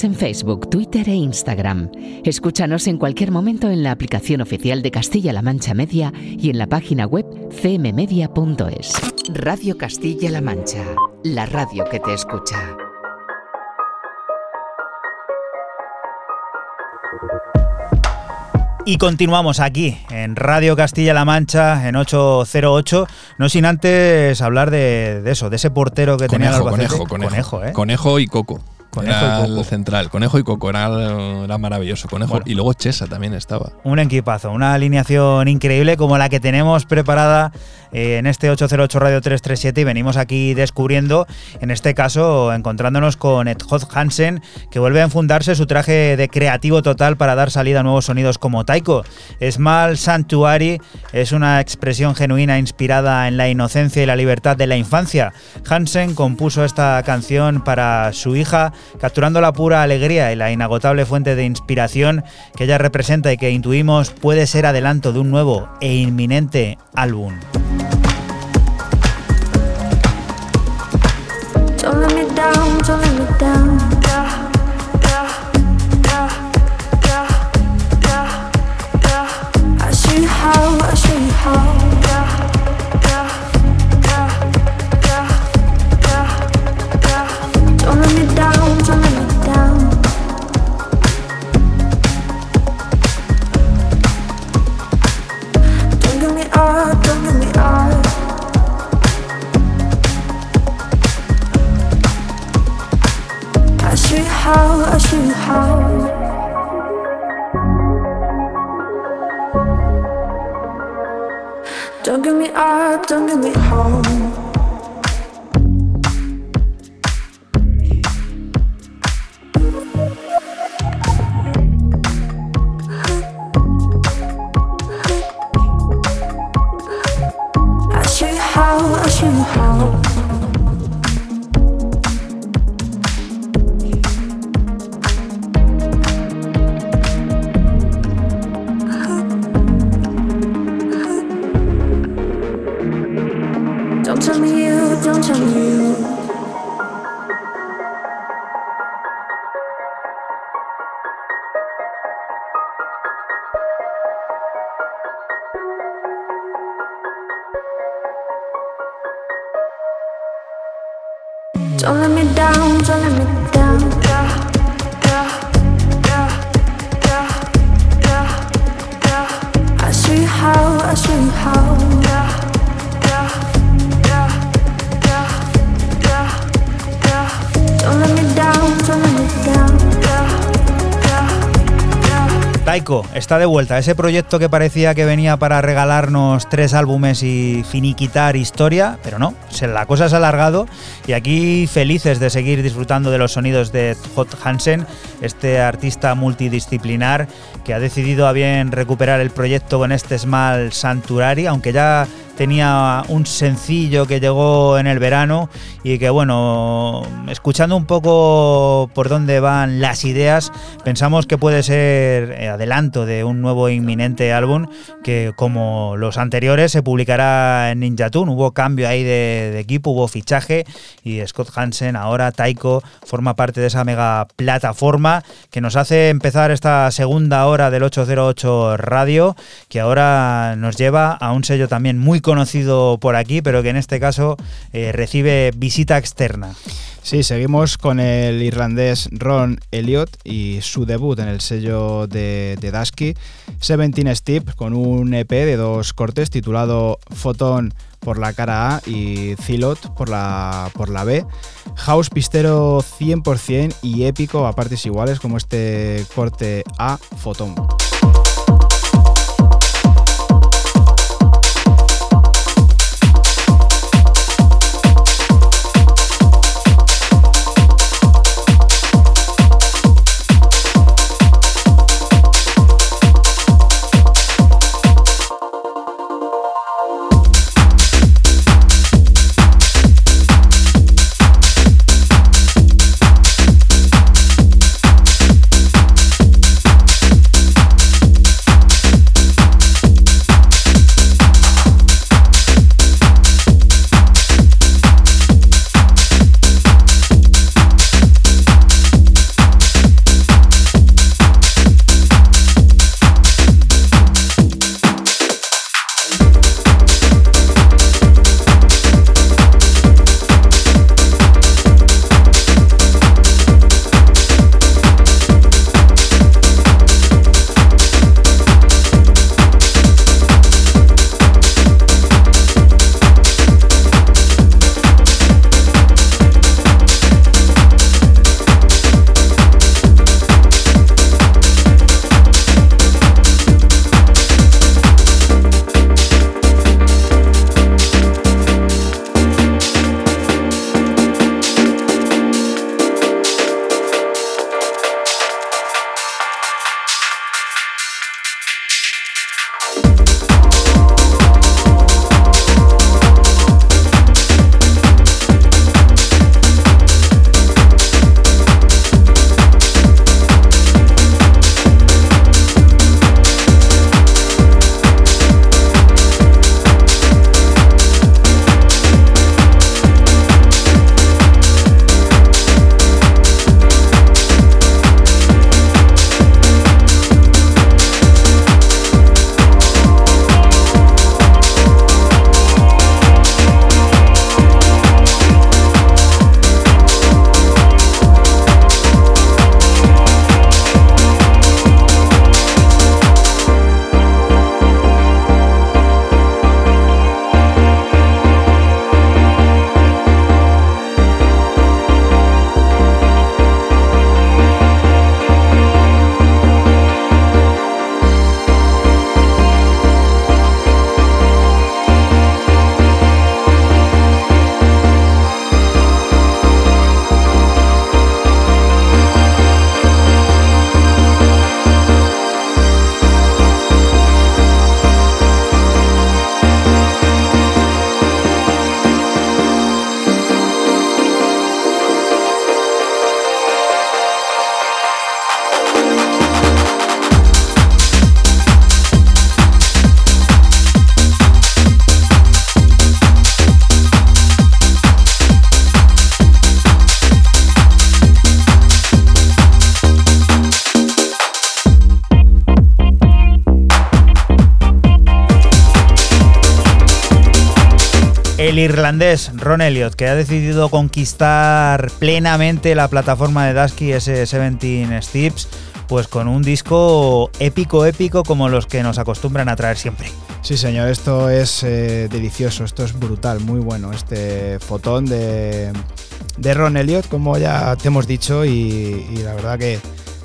Síguenos en Facebook, Twitter e Instagram. Escúchanos en cualquier momento en la aplicación oficial de Castilla-La Mancha Media y en la página web cmmedia.es. Radio Castilla-La Mancha, la radio que te escucha. Y continuamos aquí en Radio Castilla-La Mancha en 808, no sin antes hablar de, de eso, de ese portero que tenía el Conejo, conejo, conejo. ¿eh? Conejo y Coco. Conejo era y Coco. el central. Conejo y Coco, era, era maravilloso. Conejo. Bueno. Y luego Chesa también estaba. Un equipazo, una alineación increíble como la que tenemos preparada eh, en este 808 Radio 337 y venimos aquí descubriendo, en este caso encontrándonos con Ed Hod Hansen, que vuelve a enfundarse su traje de creativo total para dar salida a nuevos sonidos como Taiko. Small Sanctuary es una expresión genuina inspirada en la inocencia y la libertad de la infancia. Hansen compuso esta canción para su hija, capturando la pura alegría y la inagotable fuente de inspiración que ella representa y que intuimos puede ser adelanto de un nuevo e inminente álbum. Don't give me up, don't give me home. Está de vuelta, ese proyecto que parecía que venía para regalarnos tres álbumes y finiquitar historia, pero no, la cosa se ha alargado y aquí felices de seguir disfrutando de los sonidos de Hot Hansen, este artista multidisciplinar que ha decidido a bien recuperar el proyecto con este Small Sanctuary, aunque ya tenía un sencillo que llegó en el verano y que bueno, escuchando un poco por dónde van las ideas, pensamos que puede ser adelanto de un nuevo inminente álbum que como los anteriores se publicará en Ninja Tune. Hubo cambio ahí de, de equipo, hubo fichaje y Scott Hansen, ahora Taiko, forma parte de esa mega plataforma que nos hace empezar esta segunda hora del 808 Radio, que ahora nos lleva a un sello también muy conocido por aquí, pero que en este caso eh, recibe visita externa. Sí, seguimos con el irlandés Ron Elliott y su debut en el sello de, de Dasky, Seventeen Step, con un EP de dos cortes titulado Photon por la cara A y Zilot por la, por la B. House pistero 100% y épico a partes iguales como este corte A Photon. Irlandés Ron Elliott, que ha decidido conquistar plenamente la plataforma de Dusky S17 Steps, pues con un disco épico, épico como los que nos acostumbran a traer siempre. Sí, señor, esto es eh, delicioso, esto es brutal, muy bueno. Este fotón de, de Ron Elliott, como ya te hemos dicho, y la verdad que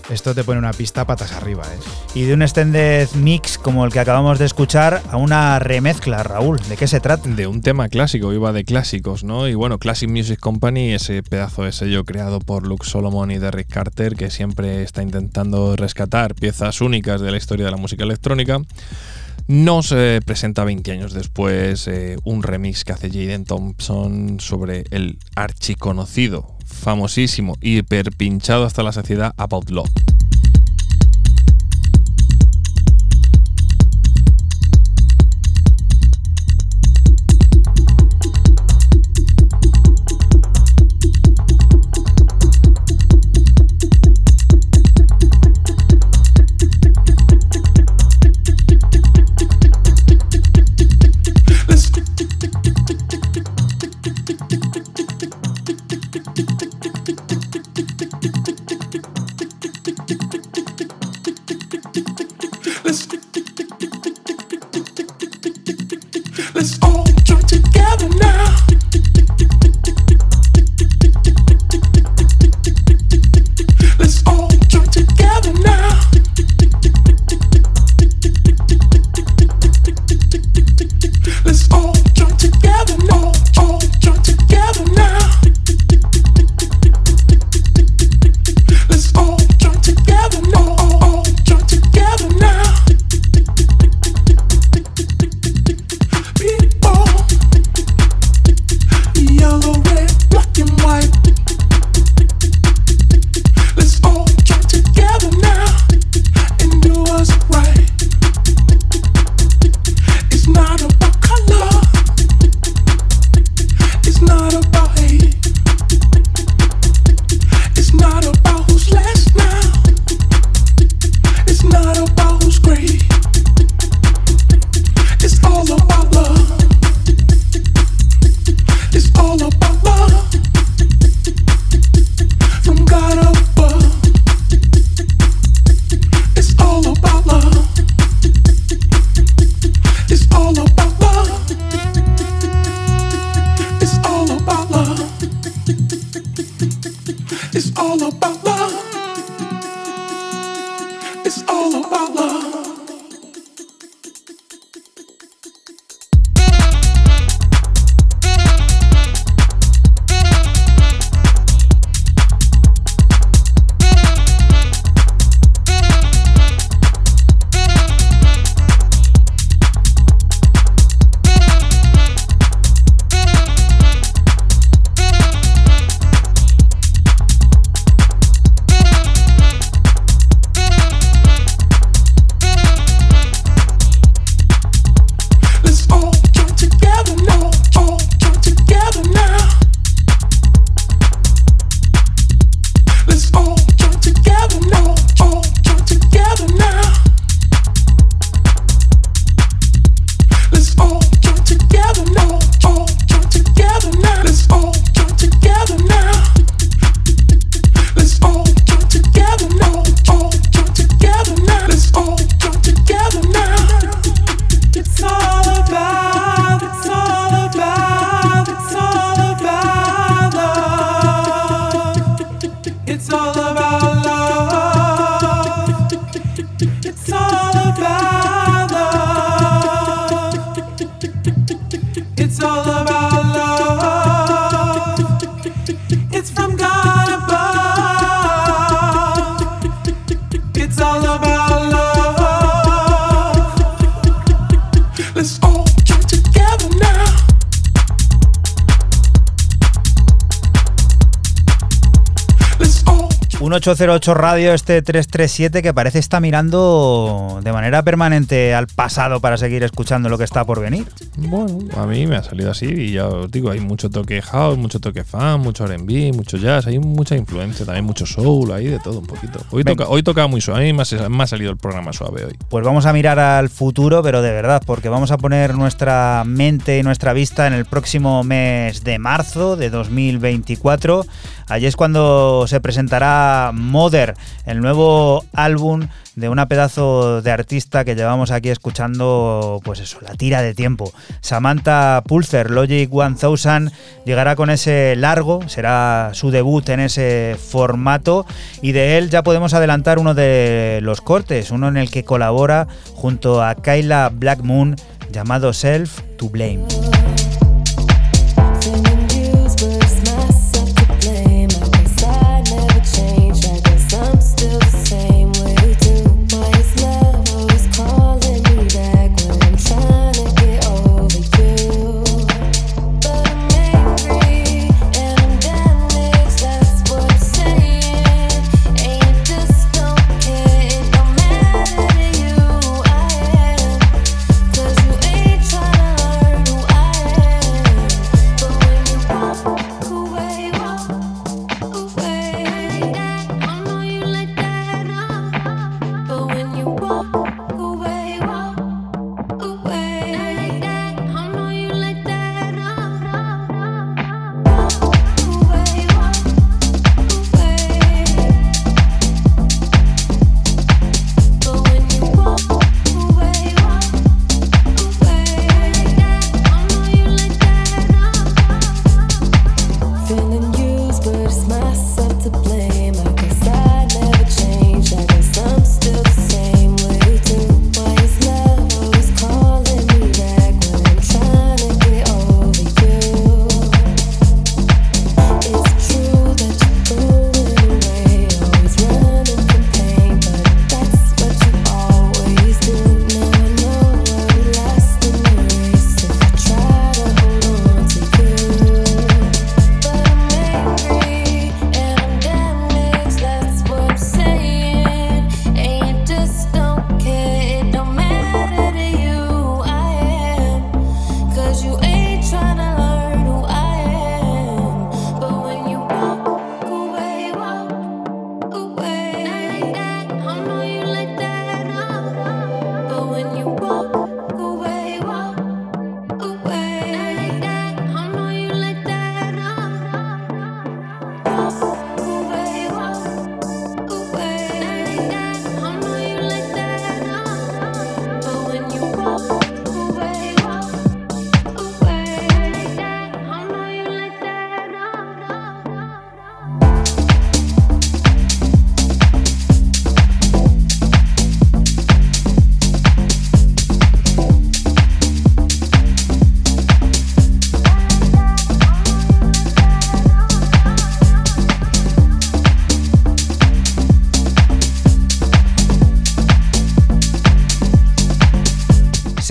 esto te pone una pista patas arriba. ¿eh? Y de un extended mix como el que acabamos de escuchar a una remezcla, Raúl. ¿De qué se trata? De un tema clásico, iba de clásicos, ¿no? Y bueno, Classic Music Company, ese pedazo de sello creado por Luke Solomon y Derrick Carter, que siempre está intentando rescatar piezas únicas de la historia de la música electrónica. Nos eh, presenta 20 años después eh, un remix que hace Jaden Thompson sobre el archiconocido, famosísimo, hiperpinchado hasta la saciedad About Love. 808 Radio, este 337, que parece está mirando de manera permanente al pasado para seguir escuchando lo que está por venir. Bueno, a mí me ha salido así y ya os digo, hay mucho toque house, mucho toque fan, mucho R&B, mucho jazz, hay mucha influencia, también mucho soul, ahí de todo un poquito. Hoy, toca, hoy toca muy suave, a mí me ha, me ha salido el programa suave hoy. Pues vamos a mirar al futuro, pero de verdad, porque vamos a poner nuestra mente y nuestra vista en el próximo mes de marzo de 2024. Allí es cuando se presentará Mother, el nuevo álbum de una pedazo de artista que llevamos aquí escuchando, pues eso, la tira de tiempo. Samantha Pulser, Logic 1000, llegará con ese largo, será su debut en ese formato y de él ya podemos adelantar uno de los cortes, uno en el que colabora junto a Kyla Black Moon llamado Self to Blame.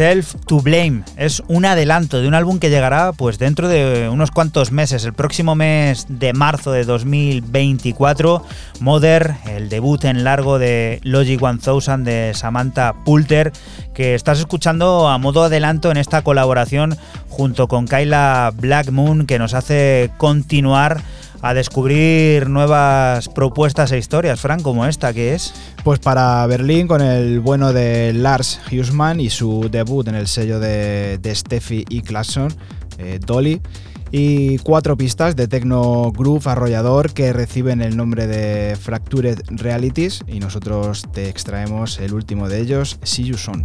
Self to Blame es un adelanto de un álbum que llegará pues dentro de unos cuantos meses, el próximo mes de marzo de 2024. Mother, el debut en largo de Logic 1000 de Samantha Poulter, que estás escuchando a modo adelanto en esta colaboración junto con Kyla Black Moon que nos hace continuar a descubrir nuevas propuestas e historias, Fran, como esta que es. Pues para Berlín con el bueno de Lars Hussmann y su debut en el sello de, de Steffi y Clason, eh, Dolly, y cuatro pistas de techno groove arrollador que reciben el nombre de Fractured Realities y nosotros te extraemos el último de ellos, See You Soon.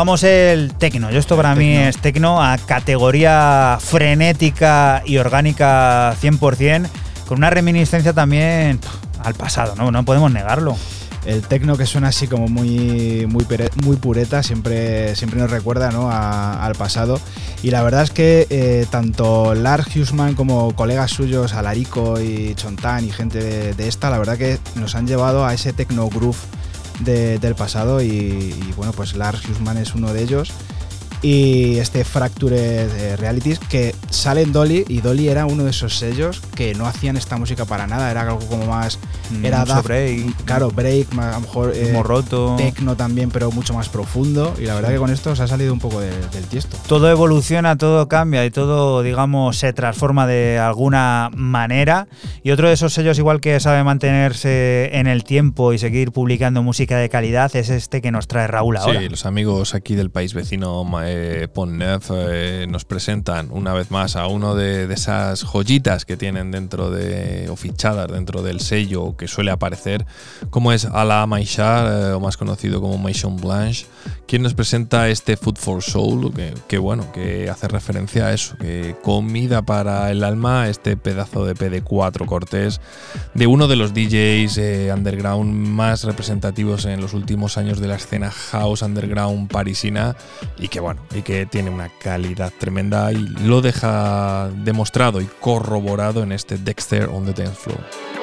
Elevamos el tecno. Yo esto para mí es tecno a categoría frenética y orgánica 100%, con una reminiscencia también al pasado, ¿no? No podemos negarlo. El tecno que suena así como muy, muy, muy pureta siempre, siempre nos recuerda ¿no? a- al pasado. Y la verdad es que eh, tanto Lars Hussman como colegas suyos, Alarico y Chontán y gente de, de esta, la verdad que nos han llevado a ese techno groove de- del pasado. Y, bueno, pues Lars Hussman es uno de ellos. Y este Fractured Realities que sale en Dolly y Dolly era uno de esos sellos que no hacían esta música para nada, era algo como más era Mm, Mucho Daft- break. claro, break, a lo mejor eh, roto. tecno también, pero mucho más profundo. Y la verdad que con esto se ha salido un poco de- del tiesto. Todo evoluciona, todo cambia y todo, digamos, se transforma de alguna manera. Y otro de esos sellos, igual que sabe mantenerse en el tiempo y seguir publicando música de calidad, es este que nos trae Raúl ahora. Sí, los amigos aquí del país vecino eh, Pont Neuf eh, nos presentan una vez más a uno de, esas joyitas que tienen dentro de, o fichadas dentro del sello que suele aparecer, como es Ala Maishar, eh, o más conocido como Maison Blanche, quien nos presenta este Food for Soul, que, que bueno, que hace referencia a eso, que comida para el alma, este pedazo de PD4 cortés de uno de los DJs eh, underground más representativos en los últimos años de la escena house underground parisina y que bueno, y que tiene una calidad tremenda y lo deja demostrado y corroborado en este Dexter on the Dance Floor.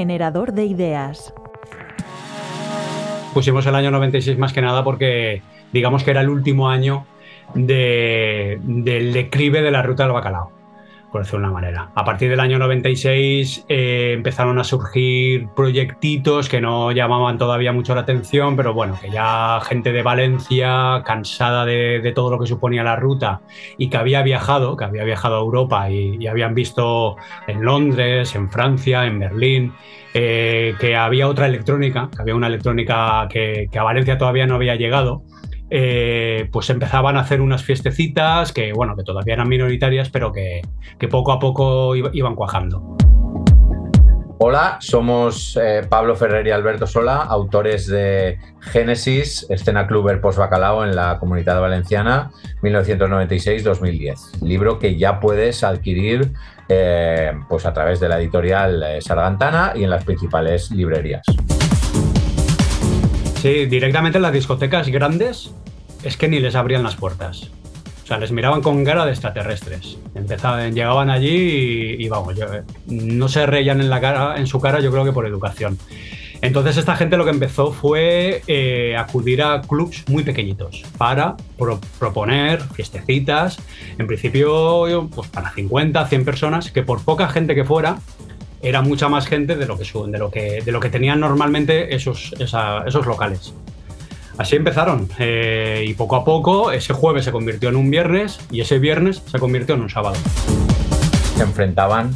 Generador de ideas. Pusimos el año 96 más que nada porque digamos que era el último año de- del declive de la ruta del bacalao, por decirlo de una manera. A partir del año 96 eh, empezaron a surgir proyectitos que no llamaban todavía mucho la atención, pero bueno, que ya gente de Valencia, cansada de, de todo lo que suponía la ruta y que había viajado, que había viajado a Europa y, y habían visto en Londres, en Francia, en Berlín, eh, que había otra electrónica, que había una electrónica que, que a Valencia todavía no había llegado, eh, pues empezaban a hacer unas fiestecitas que, bueno, que todavía eran minoritarias, pero que, poco a poco iba- iban cuajando. Hola, somos eh, Pablo Ferrer y Alberto Sola, autores de Génesis, Escena Cluber Post Bacalao en la Comunidad Valenciana 1996-2010. Libro que ya puedes adquirir eh, pues a través de la editorial Sargantana y en las principales librerías. Sí, directamente en las discotecas grandes es que ni les abrían las puertas. O sea, les miraban con cara de extraterrestres. Empezaban, llegaban allí y, vamos, yo- no se reían en, la cara, en su cara, yo creo que por educación. Entonces esta gente lo que empezó fue eh, acudir a clubs muy pequeñitos para pro- proponer fiestecitas, en principio pues para 50, 100 personas, que por poca gente que fuera, era mucha más gente de lo que, su- de lo que, de lo que tenían normalmente esos, esa- esos locales. Así empezaron eh, y poco a poco ese jueves se convirtió en un viernes y ese viernes se convirtió en un sábado. Se enfrentaban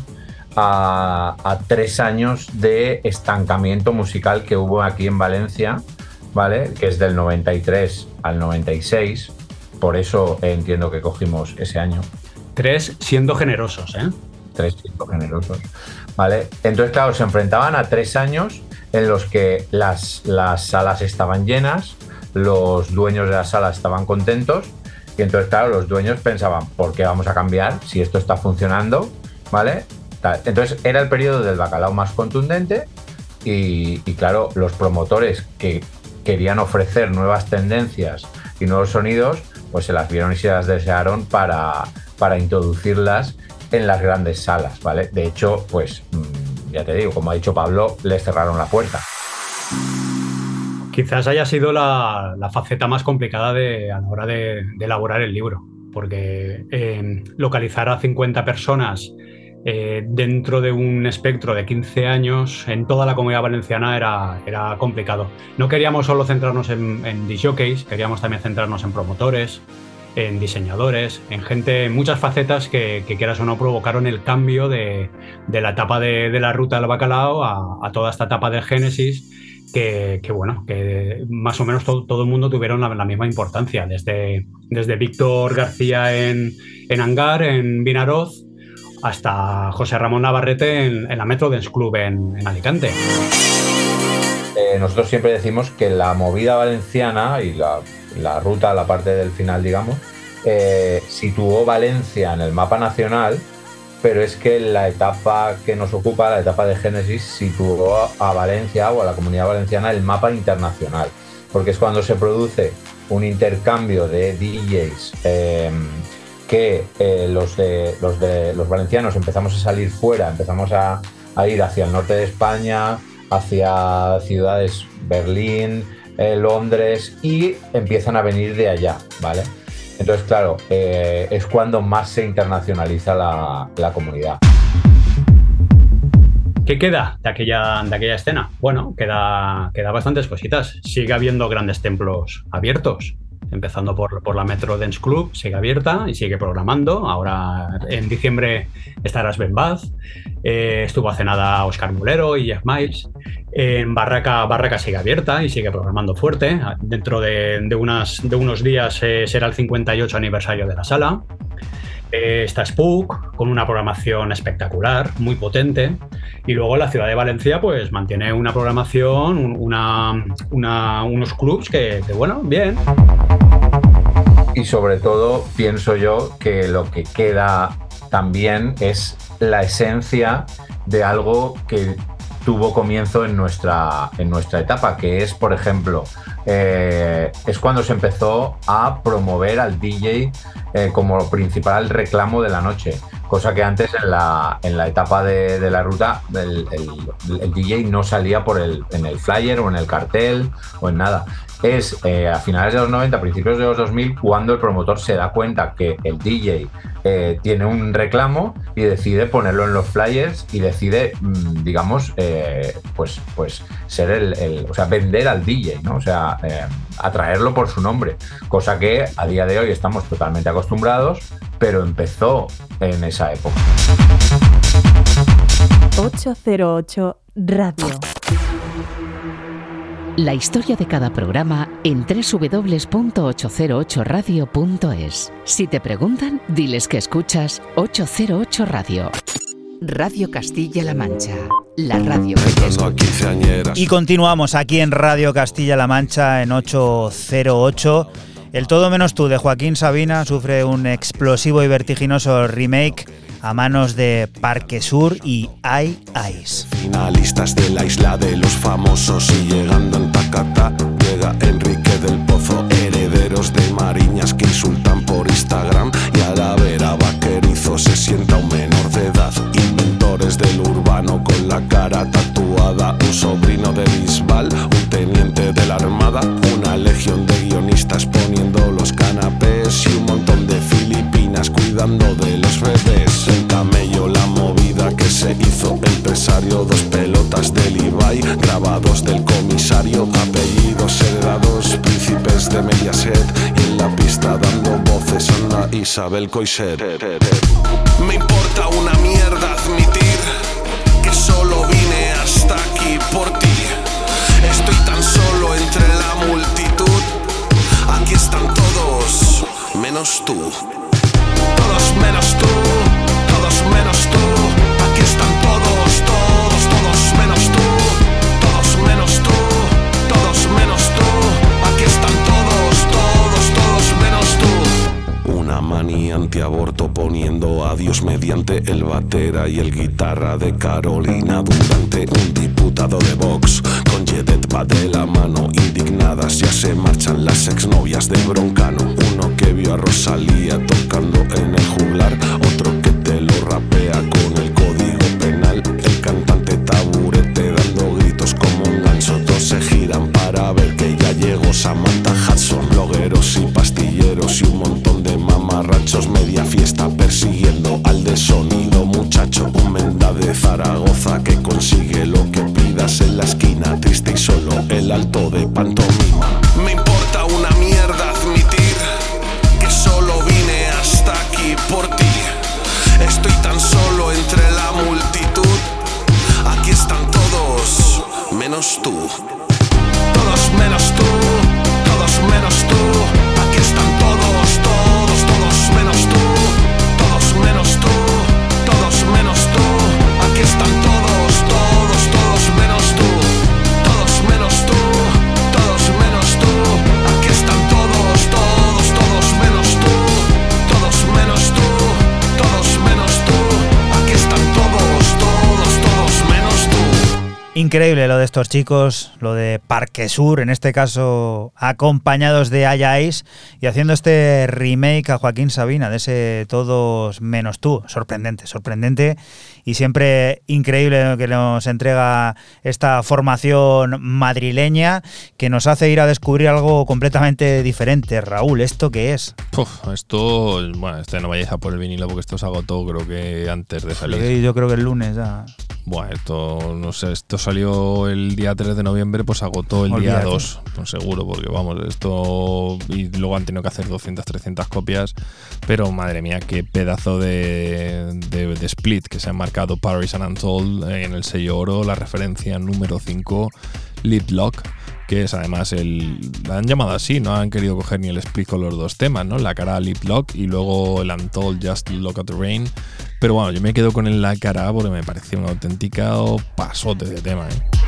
a, a tres años de estancamiento musical que hubo aquí en Valencia, ¿vale? Que es del 93 al 96. Por eso entiendo que cogimos ese año. Tres siendo generosos, ¿eh? Tres siendo generosos. Entonces, claro, se enfrentaban a tres años en los que las, las salas estaban llenas, los dueños de las salas estaban contentos, y entonces, claro, los dueños pensaban, ¿por qué vamos a cambiar si esto está funcionando? ¿Vale? Entonces, era el periodo del bacalao más contundente, y, y, claro, los promotores que querían ofrecer nuevas tendencias y nuevos sonidos, pues se las vieron y se las desearon para, para introducirlas en las grandes salas, ¿vale? De hecho, pues mm, ya te digo, como ha dicho Pablo, les cerraron la puerta. Quizás haya sido la, faceta más complicada de, a la hora de, elaborar el libro, porque eh, localizar a 50 personas eh, dentro de un espectro de 15 años en toda la comunidad valenciana era, era complicado. No queríamos solo centrarnos en, en disjockeys, queríamos también centrarnos en promotores, en diseñadores, en gente, en muchas facetas que, que quieras o no provocaron el cambio de, de la etapa de, de la ruta del bacalao a, toda esta etapa del Génesis que, que, bueno, que más o menos todo, todo el mundo tuvieron la, la, misma importancia, desde, desde Víctor García en, en Hangar, en Vinaroz, hasta José Ramón Navarrete en, en la Metro Dance Club en, en Alicante. Eh, nosotros siempre decimos que la movida valenciana y la, la ruta, la parte del final, digamos, eh, situó Valencia en el mapa nacional, pero es que la etapa que nos ocupa, la etapa de Génesis, situó a Valencia o a la comunidad valenciana el mapa internacional, porque es cuando se produce un intercambio de DJs eh, que eh, los, de, los, de, los valencianos empezamos a salir fuera, empezamos a, a ir hacia el norte de España, hacia ciudades Berlín, eh, Londres y empiezan a venir de allá, ¿vale? Entonces, claro, eh, es cuando más se internacionaliza la, la, comunidad. ¿Qué queda de aquella, de aquella escena? Bueno, queda, queda bastantes cositas. Sigue habiendo grandes templos abiertos, empezando por, por, la Metro Dance Club, sigue abierta y sigue programando. Ahora en diciembre estarás Ben Bath. Eh, estuvo hace nada Oscar Mulero y Jeff Miles. En Barraca, Barraca sigue abierta y sigue programando fuerte. Dentro de, de, unas, de unos días eh, será el 58 aniversario de la sala. Eh, está Spook con una programación espectacular, muy potente. Y luego la ciudad de Valencia pues mantiene una programación, unos clubs que, que, bueno, bien. Y sobre todo pienso yo que lo que queda también es la esencia de algo que tuvo comienzo en nuestra, en nuestra etapa, que es, por ejemplo, eh, es cuando se empezó a promover al DJ eh, como principal reclamo de la noche. Cosa que antes en la, en la etapa de, la ruta el, DJ no salía por el, en el flyer o en el cartel o en nada. Es eh, a finales de los 90, principios de los 2000, cuando el promotor se da cuenta que el DJ eh, tiene un reclamo y decide ponerlo en los flyers y decide, mm, digamos, eh, pues, pues ser el, el- o sea, vender al DJ, ¿no? O sea, atraerlo por su nombre, cosa que a día de hoy estamos totalmente acostumbrados, pero empezó en esa época. 808 Radio. La historia de cada programa en www.808radio.es. Si te preguntan, diles que escuchas 808 Radio. Radio Castilla-La Mancha. La radio que. Y continuamos aquí en Radio Castilla-La Mancha en 808. El Todo menos tú de Joaquín Sabina sufre un explosivo y vertiginoso remake a manos de Parque Sur y Ice. Finalistas de la isla de los famosos y llegando en Tacata llega Enrique del Pozo, herederos de Mariñas que insultan por Instagram y a la vera vaquerizo se sienta un menor de edad. Inventores del urbano con la cara tatuada, un sobrino de Bisbal, un teniente de la armada, guionistas poniendo los canapés y un montón de filipinas cuidando de los bebés. El camello, la movida que se hizo empresario, dos pelotas del Ibai, grabados del comisario, apellidos heredados, príncipes de Mediaset y en la pista dando voces anda Isabel Coiset. Me importa una mierda admitir menos tú. Todos manía antiaborto poniendo a Dios mediante el batera y el guitarra de Carolina Durante, un diputado de Vox con Jedet va de la mano, indignadas ya se marchan las exnovias de Broncano. Uno que vio a Rosalía tocando en el juglar, otro que te lo rapea con el código penal. El cantante taburete dando gritos como un ganso, todos se giran para ver que ya llegó Samantha Hudson. Blogueros y pastilleros y un montón media fiesta persiguiendo al de sonido muchacho. Un menda de Zaragoza que consigue lo que pidas en la esquina, triste y solo el alto de pantomima. Me importa una mierda admitir que solo vine hasta aquí por ti. Estoy tan solo entre la multitud. Aquí están todos, menos tú. Todos menos tú, todos menos tú. Increíble lo de estos chicos, lo de Parque Sur, en este caso acompañados de Ayais y haciendo este remake a Joaquín Sabina de ese Todos menos tú. Sorprendente, sorprendente y siempre increíble lo que nos entrega esta formación madrileña que nos hace ir a descubrir algo completamente diferente. Raúl, ¿esto qué es? Esto, bueno, este no vayáis a por el vinilo porque esto se agotó creo que antes de salir. Yo creo que el lunes ya. Bueno, esto no sé, esto salió el día 3 de noviembre, pues agotó el Olvídate. día 2, pues seguro, porque vamos, esto y luego han tenido que hacer 200, 300 copias, pero madre mía, qué pedazo de, de- de split que se han marcado Paris and Untold en el sello oro, la referencia número 5, Lip Lock que es además el. La han llamado así, no han querido coger ni el split con los dos temas, ¿no? La cara Lip Lock y luego el Untold Just Look at the Rain. Pero bueno, yo me quedo con el la cara porque me pareció un auténtico pasote de tema, ¿eh?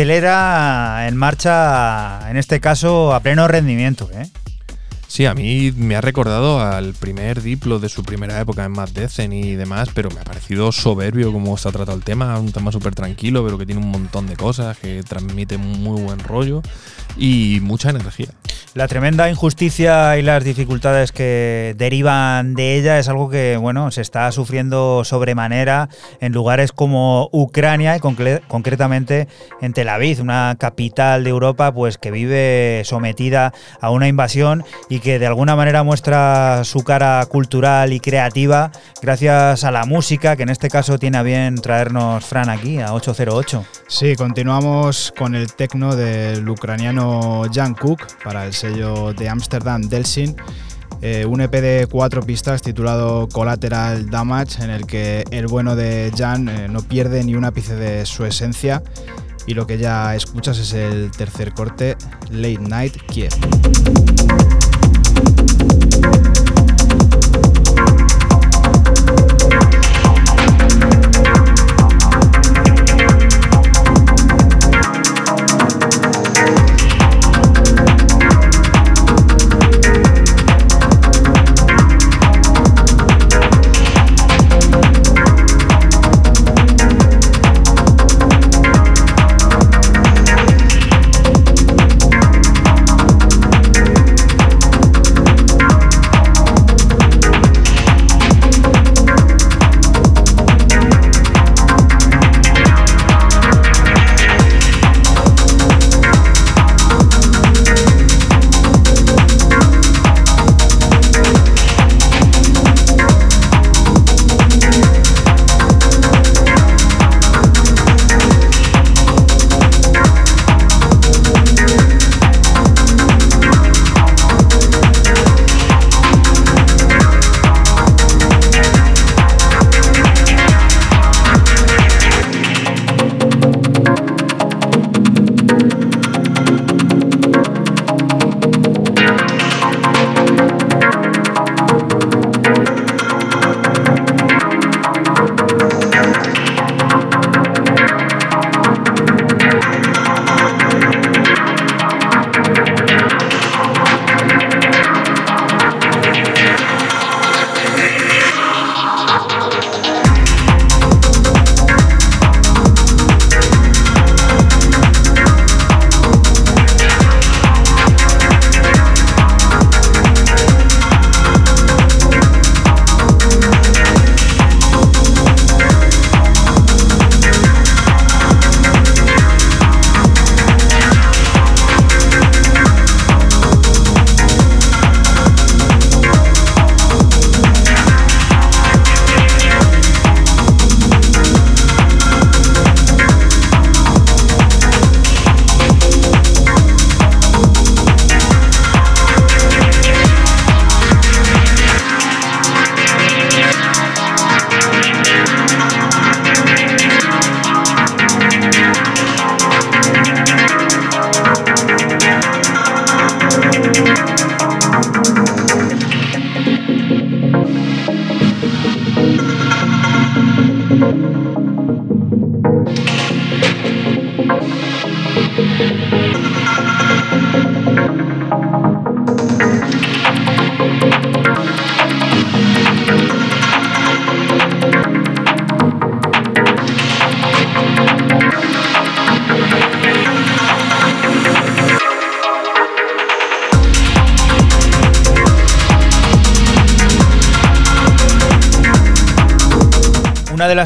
La coctelera en marcha, en este caso, a pleno rendimiento. ¿eh? Sí, a mí me ha recordado al primer Diplo de su primera época en Mad Decen y demás, pero me ha parecido soberbio cómo está tratado el tema, un tema súper tranquilo, pero que tiene un montón de cosas, que transmite muy buen rollo y mucha energía. La tremenda injusticia y las dificultades que derivan de ella es algo que, bueno, se está sufriendo sobremanera en lugares como Ucrania y concretamente en Tel Aviv, una capital de Europa, pues que vive sometida a una invasión y que de alguna manera muestra su cara cultural y creativa gracias a la música que en este caso tiene a bien traernos Fran aquí a 808. Sí, continuamos con el tecno del ucraniano Jan Cook para el sello de Amsterdam Delsin. eh, un EP de cuatro pistas titulado Collateral Damage, en el que el bueno de Jan eh, no pierde ni un ápice de su esencia. Y lo que ya escuchas es el tercer corte, Late Night Kiev.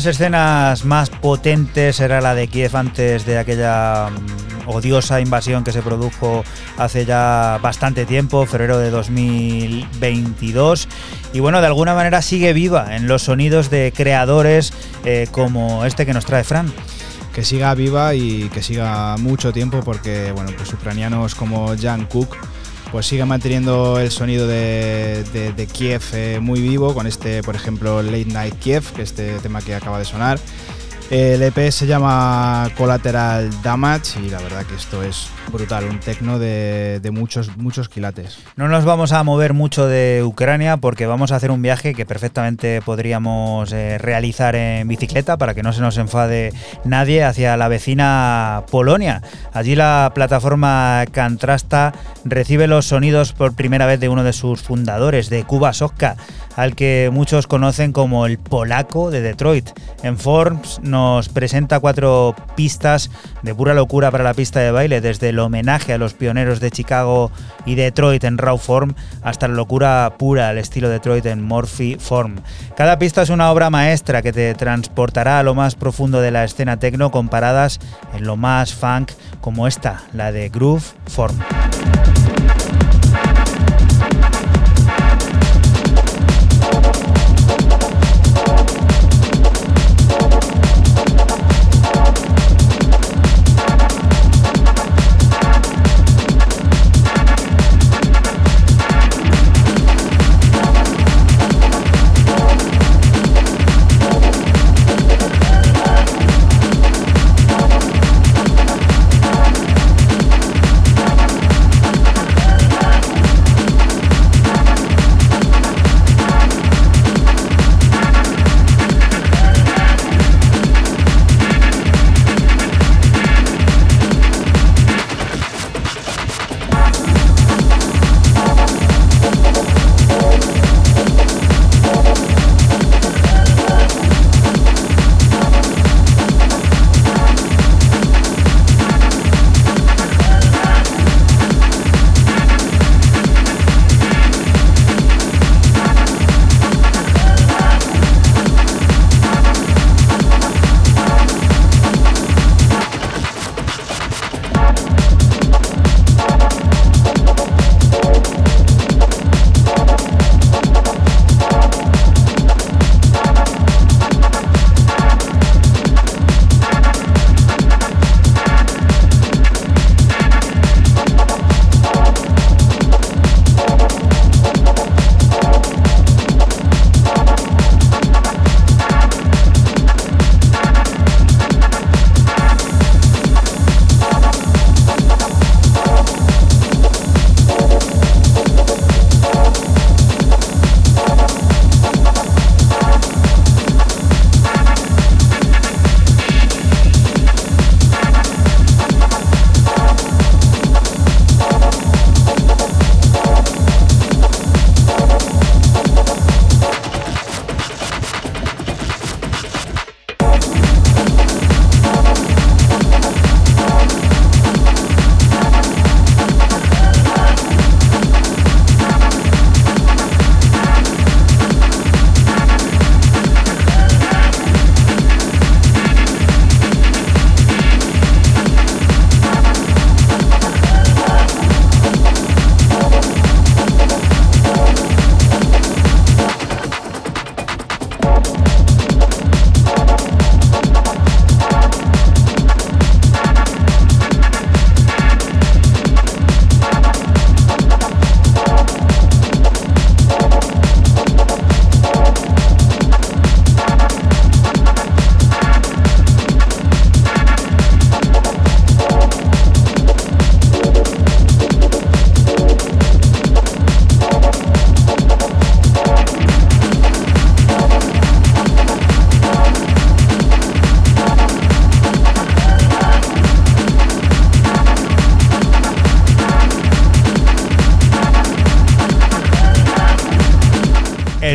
Las escenas más potentes era la de Kiev antes de aquella mm, odiosa invasión que se produjo hace ya bastante tiempo, febrero de 2022. Y bueno, de alguna manera sigue viva en los sonidos de creadores eh, como este que nos trae Fran. que siga viva y que siga mucho tiempo porque bueno pues ucranianos como Jan Cook pues siguen manteniendo el sonido de Kiev eh, muy vivo con este por ejemplo Late Night Kiev que este tema que acaba de sonar El EP se llama Collateral Damage y la verdad que esto es brutal, un tecno de, muchos, muchos quilates. No nos vamos a mover mucho de Ucrania porque vamos a hacer un viaje que perfectamente podríamos eh, realizar en bicicleta para que no se nos enfade nadie hacia la vecina Polonia. Allí la plataforma Cantrasta recibe los sonidos por primera vez de uno de sus fundadores, de Cuba Soska, al que muchos conocen como el polaco de Detroit. En Forms nos presenta cuatro pistas de pura locura para la pista de baile, desde el homenaje a los pioneros de Chicago y Detroit en Raw Form hasta la locura pura al estilo Detroit en Morphy Form. Cada pista es una obra maestra que te transportará a lo más profundo de la escena techno comparadas en lo más funk como esta, la de Groove Form.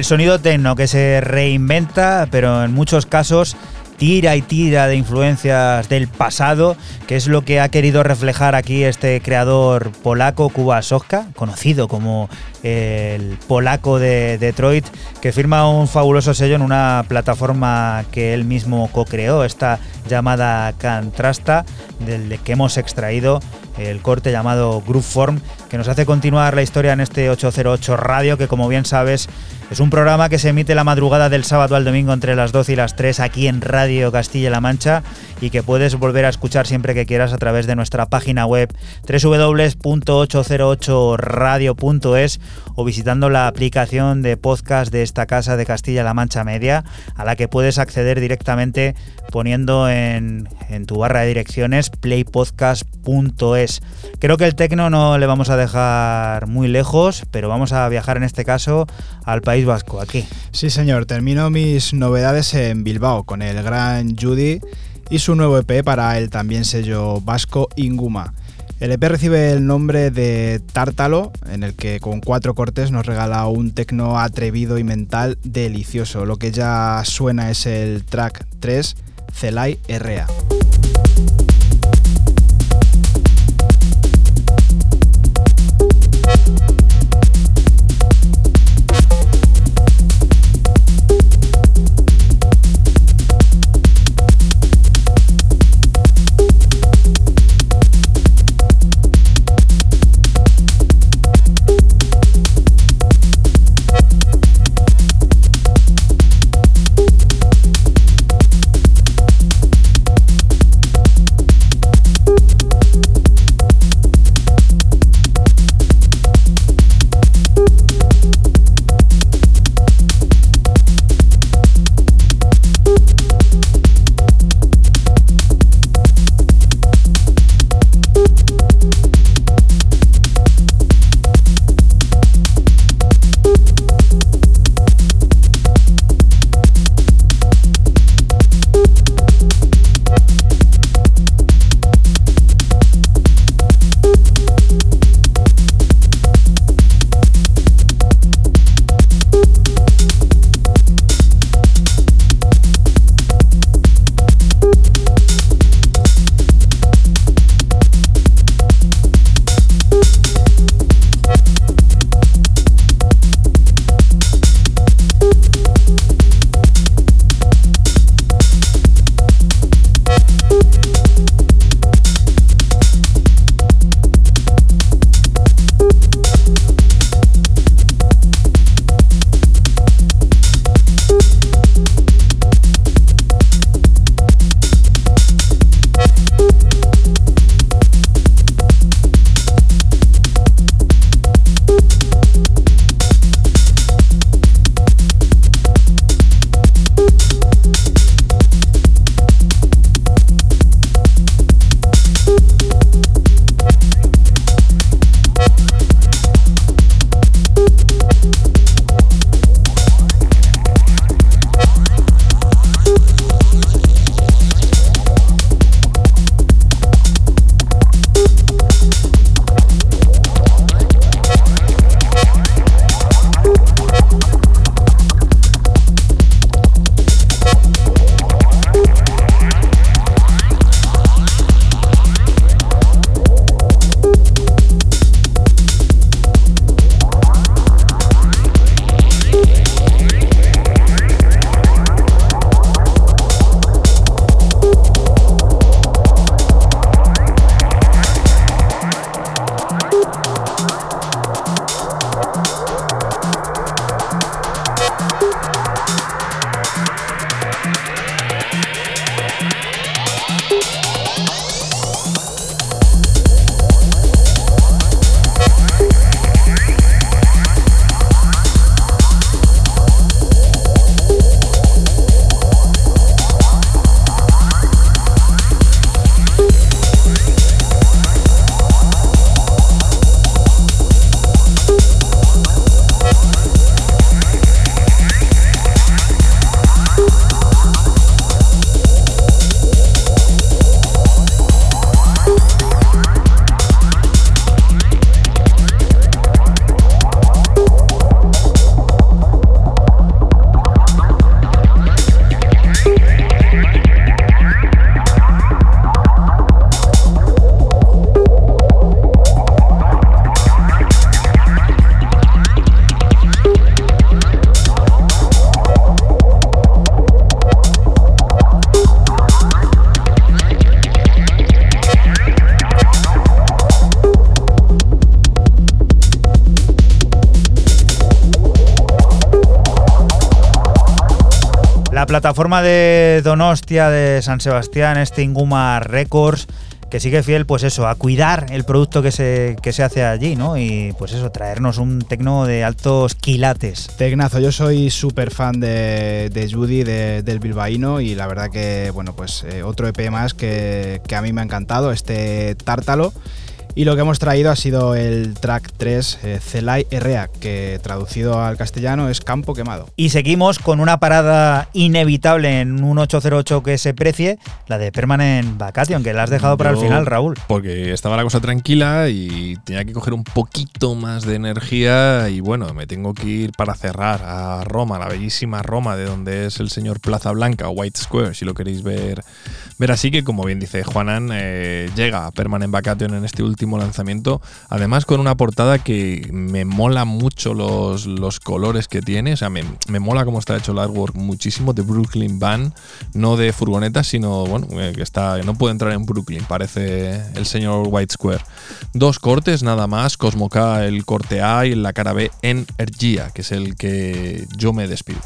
Sonido techno que se reinventa, pero en muchos casos tira y tira de influencias del pasado, que es lo que ha querido reflejar aquí este creador polaco, Kuba Soska, conocido como el polaco de Detroit, que firma un fabuloso sello en una plataforma que él mismo co-creó, esta llamada Cantrasta, del que hemos extraído el corte llamado Groove Form, que nos hace continuar la historia en este 808 Radio, que como bien sabes es un programa que se emite la madrugada del sábado al domingo entre las 12 y las 3 aquí en Radio Castilla-La Mancha y que puedes volver a escuchar siempre que quieras a través de nuestra página web www.808radio.es o visitando la aplicación de podcast de esta casa de Castilla-La Mancha Media a la que puedes acceder directamente poniendo en, en tu barra de direcciones playpodcast.es. Creo que el tecno no le vamos a dejar muy lejos, pero vamos a viajar en este caso al País Vasco, aquí. Sí, señor, termino mis novedades en Bilbao con el gran Judy y su nuevo EP para el también sello vasco Inguma. El EP recibe el nombre de Tártalo, en el que con cuatro cortes nos regala un tecno atrevido y mental delicioso. Lo que ya suena es el track 3, Celay RA. Plataforma de Donostia, de San Sebastián, este Inguma Records, que sigue fiel, pues eso, a cuidar el producto que se, que se hace allí, ¿no? Y pues eso, traernos un tecno de altos quilates. Tecnazo, yo soy súper fan de, de Judy, de- del bilbaíno, y la verdad que, bueno, pues eh, otro EP más que, que a mí me ha encantado, este Tártalo. Y lo que hemos traído ha sido el track 3, eh, Celay Herrea, que traducido al castellano es Campo Quemado. Y seguimos con una parada inevitable en un 808 que se precie, la de Permanent Vacation, que la has dejado para el final, Raúl. Porque estaba la cosa tranquila y tenía que coger un poquito más de energía y bueno, me tengo que ir para cerrar a Roma, la bellísima Roma, de donde es el señor Plaza Blanca o White Square, si lo queréis ver, ver así que como bien dice Juanan, eh, llega a Permanent Vacation en este último lanzamiento, además con una portada que me mola mucho los, los colores que tiene, o sea, me, me mola cómo está hecho el artwork muchísimo de Brooklyn Van, no de furgonetas, sino bueno, eh, que está, no puede entrar en Brooklyn, parece el señor White Square. Dos cortes nada más, Cosmo K el corte A y en la cara B Energía, que es el que yo me despido.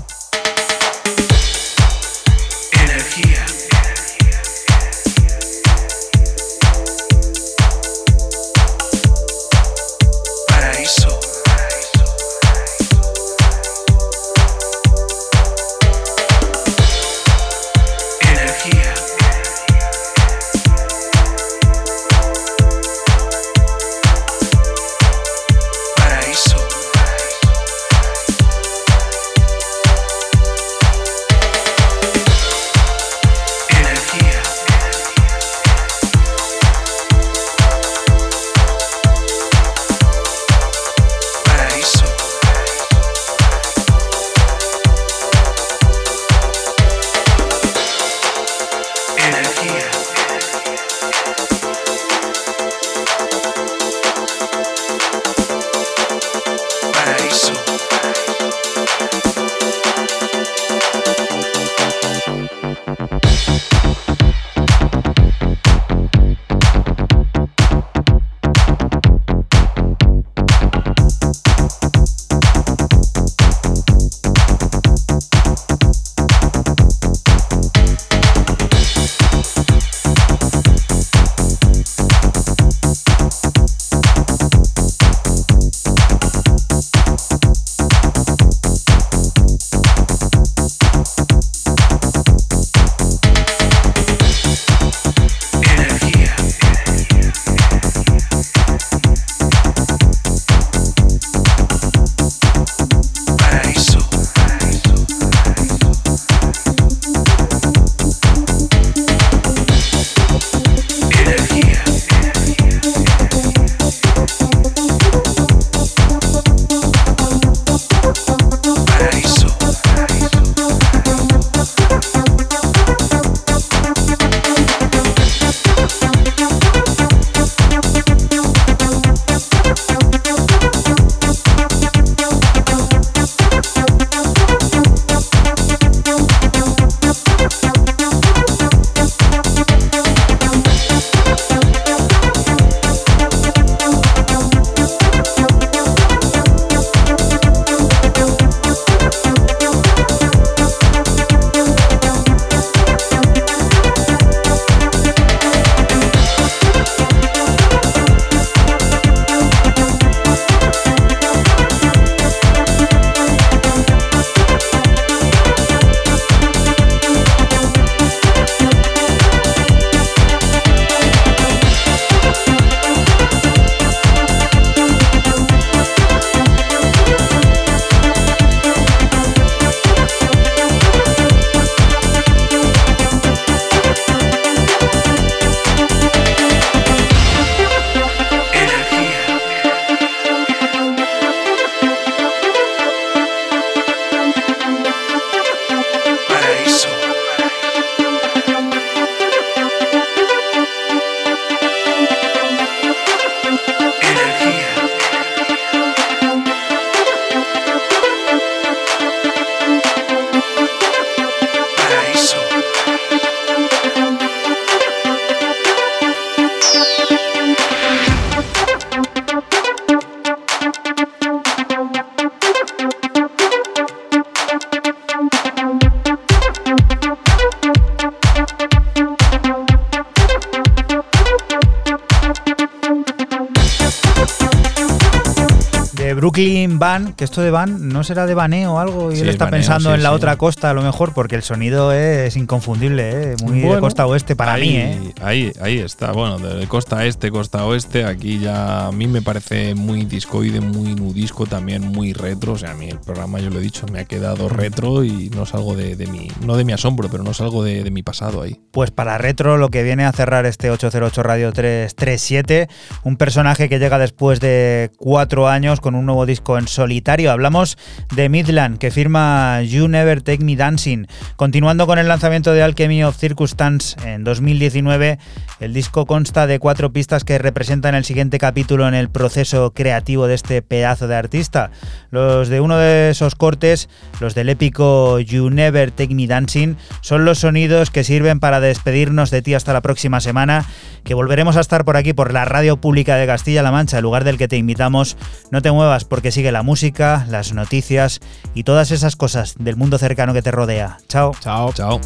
Van, que esto de van no será de baneo o algo y Sí, él está baneo, pensando sí, en la sí. otra costa a lo mejor porque el sonido es inconfundible, ¿eh? muy de costa oeste para ahí, mí. ¿eh? Ahí, ahí está. Bueno, de costa este, costa oeste, aquí ya a mí me parece muy discoide, muy nudisco, también muy retro. O sea, a mí el programa, yo lo he dicho, me ha quedado retro y no salgo de, de mi, no de mi asombro, pero no salgo de, de mi pasado ahí. Pues para retro lo que viene a cerrar este 808 Radio 337, un personaje que llega después de cuatro años con un nuevo disco en solitario. Hablamos de Midland, que firma You Never Take Me Dancing. Continuando con el lanzamiento de Alchemy of Circumstance en 2019, el disco consta de cuatro pistas que representan el siguiente capítulo en el proceso creativo de este pedazo de artista. Los de uno de esos cortes, los del épico You Never Take Me Dancing, son los sonidos que sirven para despedirnos de ti hasta la próxima semana, que volveremos a estar por aquí por la radio pública de Castilla-La Mancha, el lugar del que te invitamos. No te muevas porque sigue la música, las noticias y todas esas cosas del mundo cercano que te rodea. Chao. Chao. Chao.